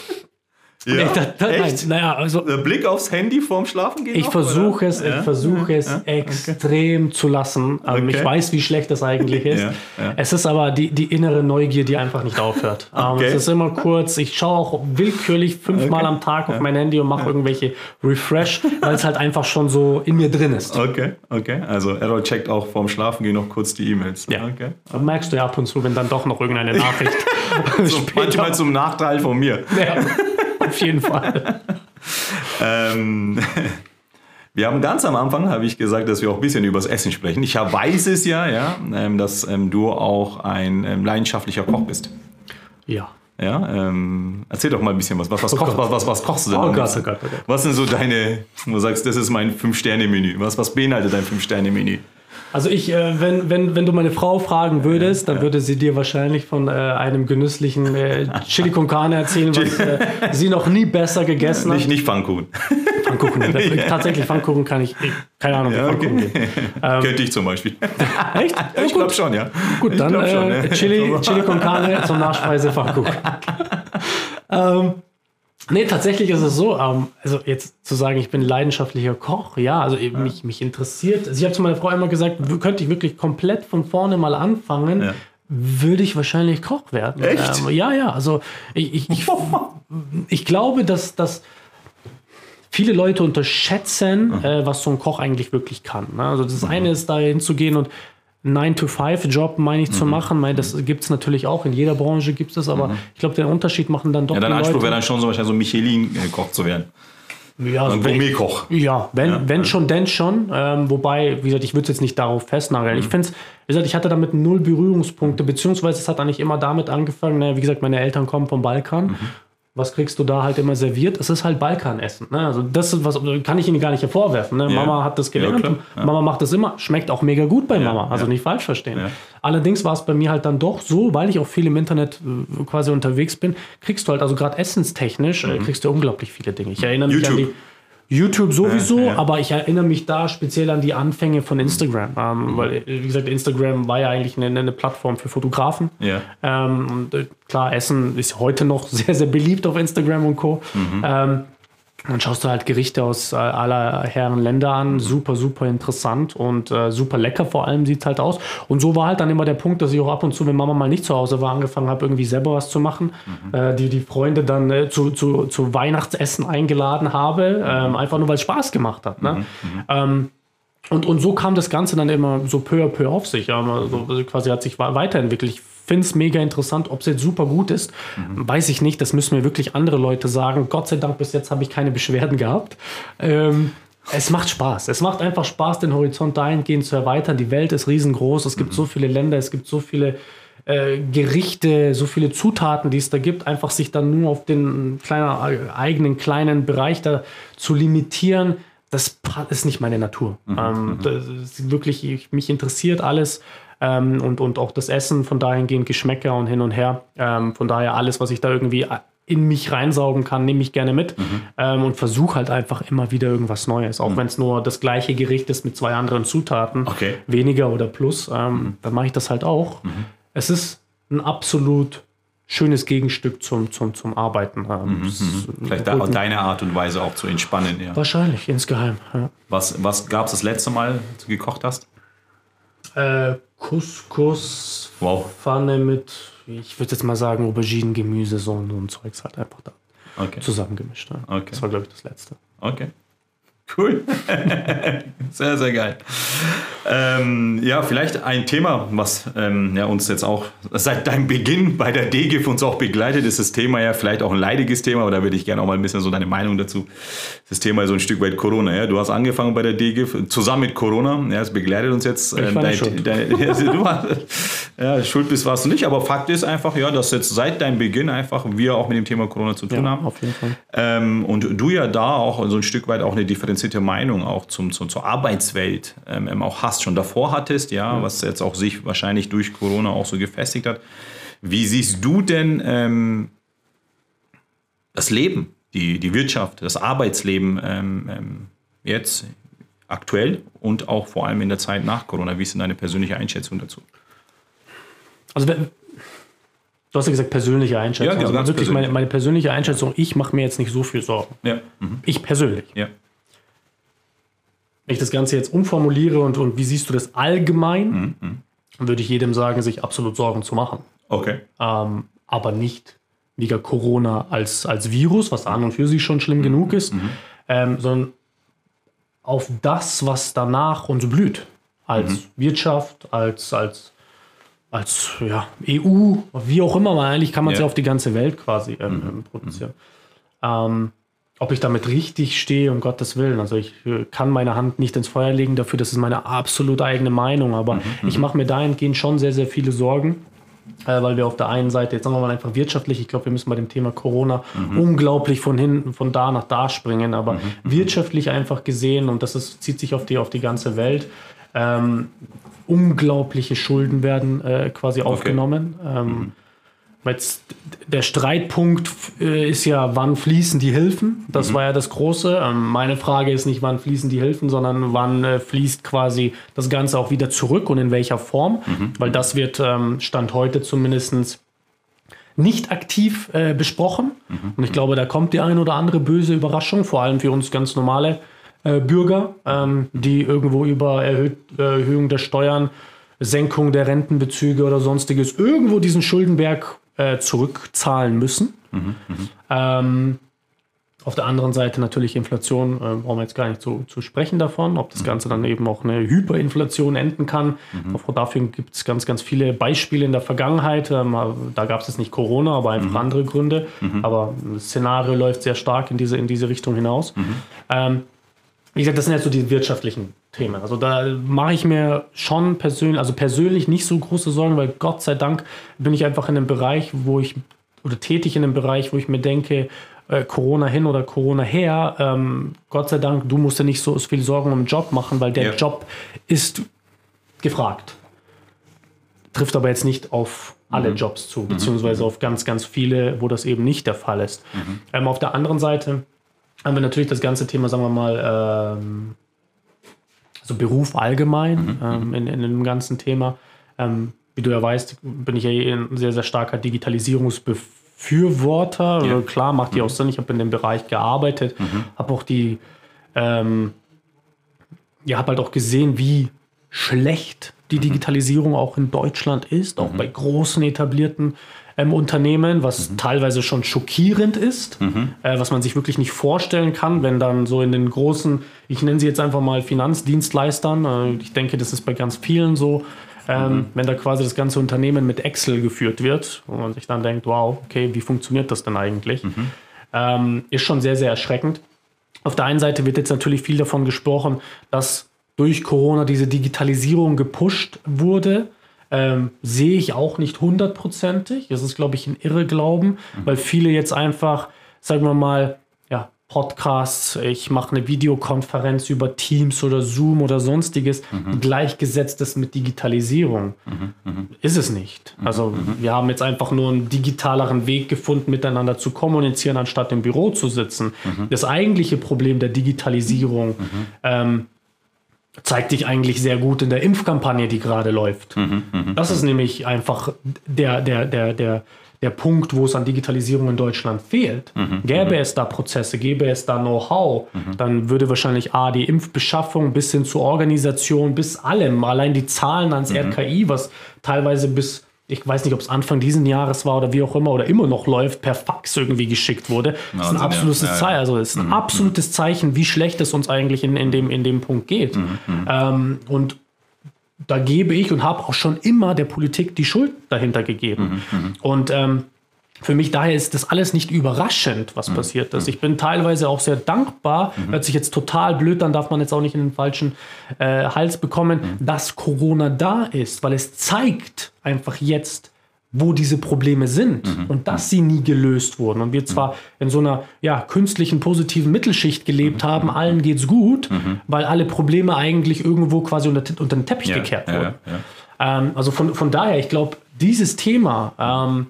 Ja, Nee, da, da, nein, naja, also Der Blick aufs Handy vorm Schlafen gehen? Ich versuche es, ich versuche es extrem zu lassen. Ähm, Okay. Ich weiß, wie schlecht das eigentlich [laughs] ist. Ja, ja. Es ist aber die, die innere Neugier, die einfach nicht aufhört. [laughs] Ähm, Okay. Es ist immer kurz. Ich schaue auch willkürlich fünfmal Okay. am Tag auf mein Handy und mache irgendwelche Refresh, weil es halt einfach schon so in mir drin ist. Okay, okay. Also Errol checkt auch vorm Schlafen gehen noch kurz die E-Mails. Ja. Okay. Das merkst du ja ab und zu, wenn dann doch noch irgendeine [laughs] Nachricht So, manchmal zum Nachteil von mir. ja, auf jeden Fall. Ähm, [laughs] wir haben ganz am Anfang, habe ich gesagt, dass wir auch ein bisschen über das Essen sprechen. Ich weiß es ja, ja ähm, dass ähm, du auch ein ähm, leidenschaftlicher Koch bist. Ja. Ja, ähm, erzähl doch mal ein bisschen was. Was, was, kochst, was, was, was kochst du denn? Oh Gott, oh Gott, oh Gott. Was sind so deine, wo du sagst, das ist mein Fünf-Sterne-Menü? Was, was beinhaltet dein Fünf-Sterne-Menü? Also ich, äh, wenn, wenn, wenn du meine Frau fragen würdest, dann würde sie dir wahrscheinlich von äh, einem genüsslichen äh, Chili con Carne erzählen, was äh, sie noch nie besser gegessen Nicht, hat. nicht Pfannkuchen. Pfannkuchen. [laughs] Tatsächlich Pfannkuchen kann ich, keine Ahnung, Ja, Pfannkuchen okay. geht. [laughs] Könnte ich zum Beispiel. [laughs] Echt? Ja, Ich glaube schon, ja. Gut, Ich dann schon, äh? Chili, Chili con Carne zum Nachspeise Pfannkuchen. ähm, nee, tatsächlich ist es so, ähm, also jetzt zu sagen, ich bin leidenschaftlicher Koch, ja, also eben mich, mich interessiert. Also ich habe zu meiner Frau immer gesagt, könnte ich wirklich komplett von vorne mal anfangen, Ja. würde ich wahrscheinlich Koch werden. Echt? Ähm, ja, ja, also ich, ich, ich, [laughs] ich glaube, dass, dass viele Leute unterschätzen, äh, was so ein Koch eigentlich wirklich kann. Ne? Also Mhm. das eine ist, da hinzugehen und 9-to-5-Job, meine ich, Mhm. zu machen. Meine, das gibt es natürlich auch, in jeder Branche gibt es das, aber ich glaube, den Unterschied machen dann doch Ja, dein Anspruch wäre dann schon so, so Michelin-Koch zu werden. ja, Ein wenn, Gourmet-Koch. ja, wenn, wenn schon, denn schon. Ähm, wobei, wie gesagt, ich würde es jetzt nicht darauf festnageln. Mhm. Ich finde es, wie gesagt, ich hatte damit null Berührungspunkte, beziehungsweise es hat eigentlich immer damit angefangen, naja, wie gesagt, meine Eltern kommen vom Balkan. Mhm. Was kriegst du da halt immer serviert? Es ist halt Balkanessen. Ne? Also das ist was, kann ich ihnen gar nicht vorwerfen. Ne? Ja. Mama hat das Ja, gelernt. klar. Ja. Mama macht das immer. Schmeckt auch mega gut bei Mama. Also ja. nicht falsch verstehen. Ja. Allerdings war es bei mir halt dann doch so, weil ich auch viel im Internet äh, quasi unterwegs bin, kriegst du halt, also gerade essenstechnisch, äh, kriegst du unglaublich viele Dinge. Ich erinnere mich an Mhm. YouTube. die YouTube sowieso, Ja, ja. aber ich erinnere mich da speziell an die Anfänge von Instagram. Ähm, Mhm. Weil, äh, wie gesagt, Instagram war ja eigentlich eine, eine Plattform für Fotografen. Ja. Ähm, und äh, klar, Essen ist heute noch [laughs] sehr, sehr beliebt auf Instagram und Co. Mhm. Ähm, dann schaust du halt Gerichte aus äh, aller Herren Länder an. Super, super interessant und äh, super lecker vor allem sieht es halt aus. Und so war halt dann immer der Punkt, dass ich auch ab und zu, wenn Mama mal nicht zu Hause war, angefangen habe, irgendwie selber was zu machen. Äh, die, die Freunde dann äh, zu, zu, zu Weihnachtsessen eingeladen habe. Ähm, einfach nur, weil es Spaß gemacht hat. Ne? Ähm, und, und so kam das Ganze dann immer so peu à peu auf sich. Also quasi hat sich weiterentwickelt. Ich finde es mega interessant. Ob es jetzt super gut ist, weiß ich nicht. Das müssen mir wirklich andere Leute sagen. Gott sei Dank, bis jetzt habe ich keine Beschwerden gehabt. Ähm, es macht Spaß. Es macht einfach Spaß, den Horizont dahingehend zu erweitern. Die Welt ist riesengroß. Es gibt so viele Länder, es gibt so viele äh, Gerichte, so viele Zutaten, die es da gibt. Einfach sich dann nur auf den kleiner, äh, eigenen kleinen Bereich da zu limitieren, das ist nicht meine Natur. ähm, das ist wirklich, ich, mich interessiert alles ähm, und, und auch das Essen, von dahingehend Geschmäcker und hin und her. Ähm, von daher alles, was ich da irgendwie in mich reinsaugen kann, nehme ich gerne mit ähm, und versuche halt einfach immer wieder irgendwas Neues. Auch wenn es nur das gleiche Gericht ist mit zwei anderen Zutaten, Okay. weniger oder plus, ähm, dann mache ich das halt auch. Es ist ein absolut schönes Gegenstück zum, zum, zum Arbeiten. Ähm, es Vielleicht holt da, mich- deine Art und Weise auch zu entspannen. Ja. Wahrscheinlich, insgeheim. Ja. Was, was gab es das letzte Mal, als du gekocht hast? Äh, Couscous, Wow. Pfanne mit, ich würde jetzt mal sagen, Auberginen, Gemüse, so und so ein Zeugs halt einfach da Okay. zusammengemischt. Ja. Okay. Das war, glaube ich, das Letzte. Okay. Cool. [laughs] sehr, sehr geil. Ähm, ja, vielleicht ein Thema, was ähm, ja, uns jetzt auch seit deinem Beginn bei der DGIF uns auch begleitet, ist das Thema ja vielleicht auch ein leidiges Thema, aber da würde ich gerne auch mal ein bisschen so deine Meinung dazu. Das Thema ist so ein Stück weit Corona. Ja? Du hast angefangen bei der DGIF zusammen mit Corona. Ja, es begleitet uns jetzt. War dein, schuld. dein, [laughs] ja, du warst, ja, schuld bist warst du nicht, aber Fakt ist einfach, ja, dass jetzt seit deinem Beginn einfach wir auch mit dem Thema Corona zu tun haben. auf jeden Fall. Ähm, und du ja da auch so ein Stück weit auch eine differenzierte Meinung auch zum, zum, zur Arbeitswelt ähm, ähm, auch hast, schon davor hattest, ja, was jetzt auch sich wahrscheinlich durch Corona auch so gefestigt hat. Wie siehst du denn ähm, das Leben, die, die Wirtschaft, das Arbeitsleben ähm, ähm, jetzt aktuell und auch vor allem in der Zeit nach Corona? Wie ist denn deine persönliche Einschätzung dazu? Also, wenn- du hast ja gesagt, persönliche Einschätzung. Ja, genau, also wirklich persönlich. meine, meine persönliche Einschätzung, ich mache mir jetzt nicht so viel Sorgen. Ja. Mhm. Ich persönlich. Ja. Wenn ich das Ganze jetzt umformuliere und, und wie siehst du das allgemein, Mhm. würde ich jedem sagen, sich absolut Sorgen zu machen. Okay. ähm, aber nicht wegen Corona als, als Virus, was an und für sich schon schlimm genug ist, ähm, sondern auf das, was danach uns blüht. Als Wirtschaft, als, als, als ja, EU, wie auch immer, weil eigentlich kann man es Ja. ja auf die ganze Welt quasi ähm, ähm, produzieren. Ähm, ob ich damit richtig stehe, um Gottes Willen. Also ich äh, kann meine Hand nicht ins Feuer legen dafür, das ist meine absolut eigene Meinung, aber ich mache mir dahingehend schon sehr, sehr viele Sorgen. Äh, weil wir auf der einen Seite, jetzt sagen wir mal einfach wirtschaftlich, ich glaube, wir müssen bei dem Thema Corona unglaublich von hinten, von da nach da springen, aber wirtschaftlich einfach gesehen, und das ist, zieht sich auf die, auf die ganze Welt, Ähm, unglaubliche Schulden werden äh, quasi aufgenommen. Ähm, Jetzt, der Streitpunkt äh, ist ja, wann fließen die Hilfen? Das mhm. war ja das Große. Ähm, meine Frage ist nicht, wann fließen die Hilfen, sondern wann äh, fließt quasi das Ganze auch wieder zurück und in welcher Form? Mhm. Weil das wird ähm, Stand heute zumindest nicht aktiv äh, besprochen. Mhm. Und ich glaube, da kommt die ein oder andere böse Überraschung, vor allem für uns ganz normale Bürger, ähm, die irgendwo über Erhöhung der Steuern, Senkung der Rentenbezüge oder sonstiges irgendwo diesen Schuldenberg äh, zurückzahlen müssen. Mhm, ähm, auf der anderen Seite natürlich Inflation, äh, brauchen wir jetzt gar nicht zu, zu sprechen davon, ob das mhm. Ganze dann eben auch eine Hyperinflation enden kann. Mhm. Auch dafür gibt es ganz, ganz viele Beispiele in der Vergangenheit. Ähm, da gab es jetzt nicht Corona, aber einfach mhm. andere Gründe. Mhm. Aber das Szenario läuft sehr stark in diese, in diese Richtung hinaus. Mhm. Ähm, wie gesagt, das sind jetzt so die wirtschaftlichen Themen. Also da mache ich mir schon persönlich, also persönlich nicht so große Sorgen, weil Gott sei Dank bin ich einfach in einem Bereich, wo ich, oder tätig in einem Bereich, wo ich mir denke, äh, Corona hin oder Corona her, ähm, Gott sei Dank, du musst dir nicht so viel Sorgen um den Job machen, weil der ja. Job ist gefragt. Trifft aber jetzt nicht auf alle mhm. Jobs zu, beziehungsweise mhm. auf ganz, ganz viele, wo das eben nicht der Fall ist. Mhm. Ähm, auf der anderen Seite haben wir natürlich das ganze Thema, sagen wir mal, ähm, also Beruf allgemein mhm. ähm, in, in dem ganzen Thema. Ähm, wie du ja weißt, bin ich ja eh ein sehr, sehr starker Digitalisierungsbefürworter. Ja. Also klar, macht die mhm. auch Sinn. Ich habe in dem Bereich gearbeitet, mhm. habe auch die, ähm, ja, habe halt auch gesehen, wie schlecht die mhm. Digitalisierung auch in Deutschland ist, auch mhm. bei großen etablierten ähm, Unternehmen, was mhm. teilweise schon schockierend ist, mhm. äh, was man sich wirklich nicht vorstellen kann, wenn dann so in den großen, ich nenne sie jetzt einfach mal Finanzdienstleistern, äh, ich denke, das ist bei ganz vielen so, ähm, mhm. wenn da quasi das ganze Unternehmen mit Excel geführt wird und man sich dann denkt, wow, okay, wie funktioniert das denn eigentlich? Mhm. Ähm, ist schon sehr, sehr erschreckend. Auf der einen Seite wird jetzt natürlich viel davon gesprochen, dass durch Corona diese Digitalisierung gepusht wurde. Ähm, sehe ich auch nicht hundertprozentig. Das ist, glaube ich, ein Irrglauben, mhm. weil viele jetzt einfach, sagen wir mal, ja, Podcasts, ich mache eine Videokonferenz über Teams oder Zoom oder sonstiges, mhm. gleichgesetzt ist mit Digitalisierung. Mhm. mhm. Ist es nicht. Mhm. Also mhm. wir haben jetzt einfach nur einen digitaleren Weg gefunden, miteinander zu kommunizieren, anstatt im Büro zu sitzen. Das eigentliche Problem der Digitalisierung ähm, zeigt sich eigentlich sehr gut in der Impfkampagne, die gerade läuft. Mhm, mh, das ist nämlich einfach der, der, der, der, der Punkt, wo es an Digitalisierung in Deutschland fehlt. Mhm, gäbe mhm. es da Prozesse, gäbe es da Know-how, mhm. dann würde wahrscheinlich A, die Impfbeschaffung bis hin zur Organisation, bis allem, allein die Zahlen ans mhm. RKI, was teilweise bis ich weiß nicht, ob es Anfang diesen Jahres war oder wie auch immer oder immer noch läuft, per Fax irgendwie geschickt wurde. Das ist ein absolutes ja. Zeichen, also ist ein mhm. absolutes Zeichen, wie schlecht es uns eigentlich in, in, dem, in dem Punkt geht. Mhm. mhm. Ähm, und da gebe ich und habe auch schon immer der Politik die Schuld dahinter gegeben. Mhm. mhm. Und ähm, für mich daher ist das alles nicht überraschend, was mhm. passiert ist. Ich bin teilweise auch sehr dankbar, mhm. hört sich jetzt total blöd, dann darf man jetzt auch nicht in den falschen äh, Hals bekommen, mhm. dass Corona da ist, weil es zeigt einfach jetzt, wo diese Probleme sind mhm. und dass sie nie gelöst wurden. Und wir mhm. zwar in so einer ja, künstlichen, positiven Mittelschicht gelebt mhm. haben, allen geht's gut, weil alle Probleme eigentlich irgendwo quasi unter, unter den Teppich ja, gekehrt wurden. Ja, ja. Ähm, also von, von daher, ich glaube, dieses Thema, ähm,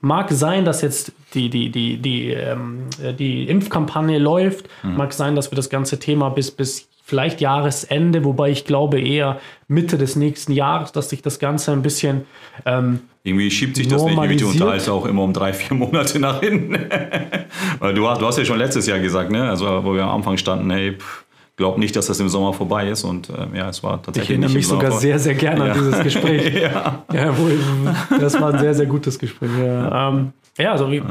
Mag sein, dass jetzt die, die, die, die, ähm, die Impfkampagne läuft. Mhm. Mag sein, dass wir das ganze Thema bis, bis vielleicht Jahresende, wobei ich glaube eher Mitte des nächsten Jahres, dass sich das Ganze ein bisschen. Ähm, Irgendwie schiebt sich das nicht. Irgendwie unterhalten auch immer um drei, vier Monate nach hinten. [laughs] Weil du, du hast ja schon letztes Jahr gesagt, ne? also wo wir am Anfang standen, hey, pff, glaube nicht, dass das im Sommer vorbei ist. Und äh, ja, es war tatsächlich. Ich erinnere mich sogar vor. sehr, sehr gerne ja. an dieses Gespräch. [laughs] ja. ja wo, das war ein sehr, sehr gutes Gespräch. Ja, ähm, ja also wie,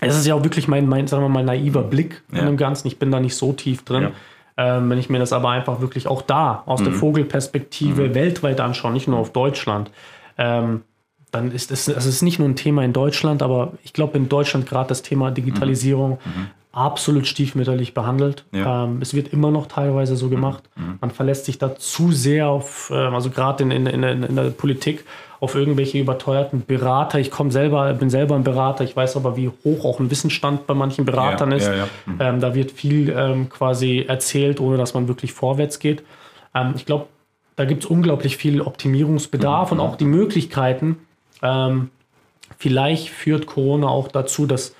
es ist ja auch wirklich mein, mein, sagen wir mal, naiver Blick ja. in dem Ganzen. Ich bin da nicht so tief drin. Ähm, wenn ich mir das aber einfach wirklich auch da aus mhm. der Vogelperspektive mhm. weltweit anschaue, nicht nur auf Deutschland, ähm, dann ist es, es ist nicht nur ein Thema in Deutschland, aber ich glaube in Deutschland gerade das Thema Digitalisierung mhm absolut stiefmütterlich behandelt. Ja. Ähm, es wird immer noch teilweise so gemacht. Mhm. mhm. Man verlässt sich da zu sehr auf, äh, also gerade in, in, in, in, der Politik, auf irgendwelche überteuerten Berater. Ich komme selber, bin selber ein Berater, ich weiß aber, wie hoch auch ein Wissensstand bei manchen Beratern ja, ist. Ja, mhm. ähm, da wird viel ähm, quasi erzählt, ohne dass man wirklich vorwärts geht. Ähm, ich glaube, da gibt es unglaublich viel Optimierungsbedarf mhm. und auch die Möglichkeiten. Ähm, vielleicht führt Corona auch dazu, dass,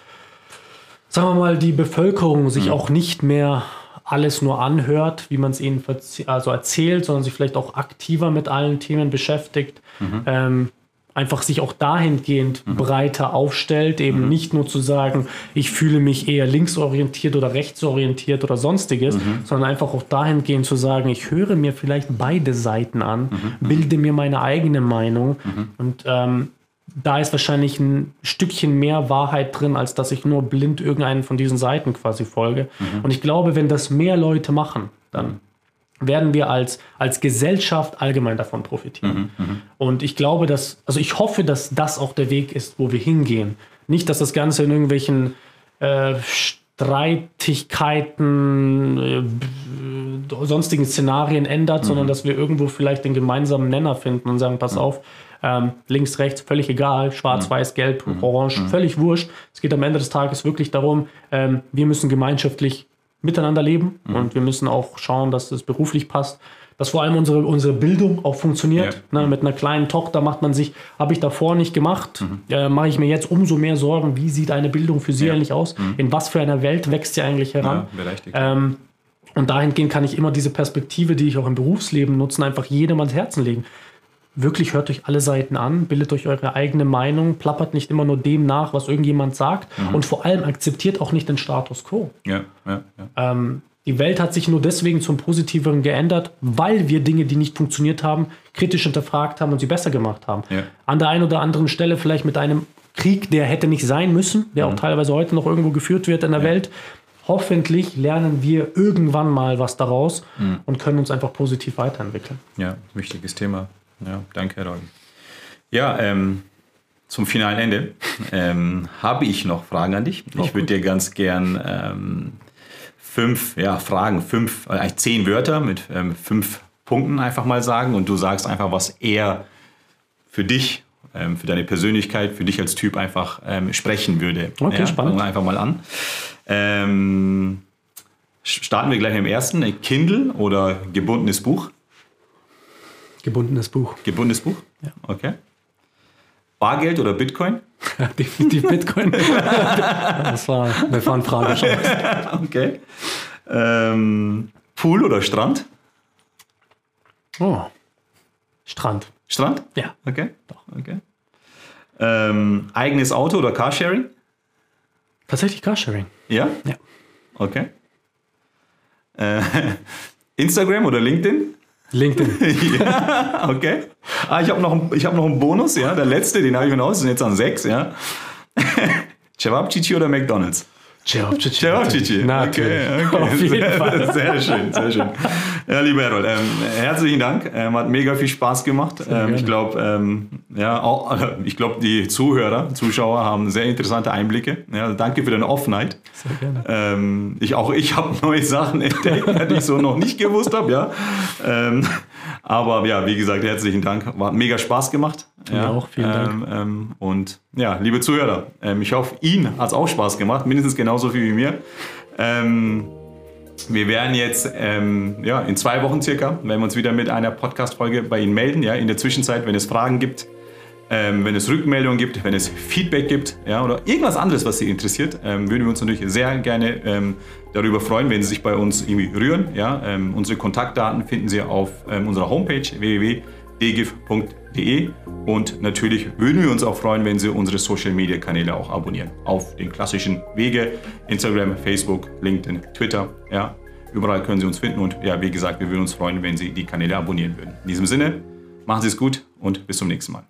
sagen wir mal, die Bevölkerung sich mhm. auch nicht mehr alles nur anhört, wie man es ihnen also erzählt, sondern sich vielleicht auch aktiver mit allen Themen beschäftigt. Mhm. Ähm, einfach sich auch dahingehend mhm. breiter aufstellt, eben mhm. nicht nur zu sagen, ich fühle mich eher linksorientiert oder rechtsorientiert oder sonstiges, mhm. sondern einfach auch dahingehend zu sagen, ich höre mir vielleicht beide Seiten an, mhm. bilde mir meine eigene Meinung mhm. und ähm, da ist wahrscheinlich ein Stückchen mehr Wahrheit drin, als dass ich nur blind irgendeinen von diesen Seiten quasi folge. Mhm. Und ich glaube, wenn das mehr Leute machen, dann werden wir als, als Gesellschaft allgemein davon profitieren. Mhm, mh. Und ich glaube, dass, also ich hoffe, dass das auch der Weg ist, wo wir hingehen. Nicht, dass das Ganze in irgendwelchen äh, Streitigkeiten, äh, sonstigen Szenarien ändert, mhm. sondern dass wir irgendwo vielleicht den gemeinsamen Nenner finden und sagen, pass mhm. auf, ähm, links, rechts, völlig egal, schwarz, mhm. weiß, gelb, mhm. orange, mhm. völlig wurscht. Es geht am Ende des Tages wirklich darum, ähm, wir müssen gemeinschaftlich miteinander leben mhm. und wir müssen auch schauen, dass es beruflich passt. Dass vor allem unsere, unsere Bildung auch funktioniert. Ja. Ne, mit einer kleinen Tochter macht man sich, habe ich davor nicht gemacht, mhm. äh, mache ich mir jetzt umso mehr Sorgen, wie sieht eine Bildung für sie ja. eigentlich aus? Mhm. In was für einer Welt wächst sie eigentlich heran? Ja, ähm, und dahingehend kann ich immer diese Perspektive, die ich auch im Berufsleben nutze, einfach jedem ans Herzen legen wirklich hört euch alle Seiten an, bildet euch eure eigene Meinung, plappert nicht immer nur dem nach, was irgendjemand sagt mhm. und vor allem akzeptiert auch nicht den Status quo. Ja, ja, ja. Ähm, die Welt hat sich nur deswegen zum Positiveren geändert, weil wir Dinge, die nicht funktioniert haben, kritisch hinterfragt haben und sie besser gemacht haben. An der einen oder anderen Stelle vielleicht mit einem Krieg, der hätte nicht sein müssen, der mhm. auch teilweise heute noch irgendwo geführt wird in der. Welt. Hoffentlich lernen wir irgendwann mal was daraus mhm. und können uns einfach positiv weiterentwickeln. Ja, wichtiges Thema. Ja, danke, Roy. Ja, ähm, zum finalen Ende [laughs] ähm, habe ich noch Fragen an dich. Ich würde dir ganz gern ähm, fünf ja, Fragen, fünf, äh, zehn Wörter mit ähm, fünf Punkten einfach mal sagen und du sagst einfach, was er für dich, ähm, für deine Persönlichkeit, für dich als Typ einfach ähm, sprechen würde. Okay, ja, spannend. Fangen wir einfach mal an. Starten wir gleich im ersten. Kindle oder gebundenes Buch? Gebundenes Buch. Gebundenes Buch? Ja. Okay. Bargeld oder Bitcoin? [laughs] Definitiv Bitcoin. [laughs] das war eine Fanfrage schon. [laughs] okay. Ähm, Pool oder Strand? Oh. Strand. Strand? Ja. Okay. Doch. Okay. Ähm, eigenes Auto oder Carsharing? Tatsächlich Carsharing. Ja? Ja. Okay. Äh, Instagram oder LinkedIn? LinkedIn. [laughs] ja, okay. Ah, ich habe noch, hab noch einen Bonus, ja. Der letzte, den habe ich mir aus, sind jetzt an sechs, ja. [laughs] Cevapcici oder McDonalds? Cevapcici. Cevapcici. Natürlich. Okay, okay. Auf jeden Fall. Sehr schön, sehr schön. Ja, lieber Errol, ähm, herzlichen Dank. Ähm, hat mega viel Spaß gemacht. Ähm, ich glaube, ähm, ja, auch, [laughs] also, ich glaube, die Zuhörer, Zuschauer haben sehr interessante Einblicke. Ja, danke für deine Offenheit. Sehr gerne. Ähm, ich, auch ich habe [laughs] neue Sachen entdeckt, die ich so noch nicht gewusst habe. Ja. Ähm, aber ja, wie gesagt, herzlichen Dank. War mega Spaß gemacht. Ja, auch, vielen Dank. Und ja, liebe Zuhörer, ich hoffe, Ihnen hat es auch Spaß gemacht, mindestens genauso viel wie mir. Ähm, wir werden jetzt ähm, ja, in zwei Wochen circa, wenn wir uns wieder mit einer Podcast-Folge bei Ihnen melden. Ja, in der Zwischenzeit, wenn es Fragen gibt, ähm, wenn es Rückmeldungen gibt, wenn es Feedback gibt ja, oder irgendwas anderes, was Sie interessiert, ähm, würden wir uns natürlich sehr gerne ähm, darüber freuen, wenn Sie sich bei uns irgendwie rühren. Ja. Ähm, unsere Kontaktdaten finden Sie auf ähm, unserer Homepage www.dgif.de und natürlich würden wir uns auch freuen, wenn Sie unsere Social-Media-Kanäle auch abonnieren. Auf den klassischen Wege, Instagram, Facebook, LinkedIn, Twitter. Ja. Überall können Sie uns finden und ja, wie gesagt, wir würden uns freuen, wenn Sie die Kanäle abonnieren würden. In diesem Sinne, machen Sie es gut und bis zum nächsten Mal.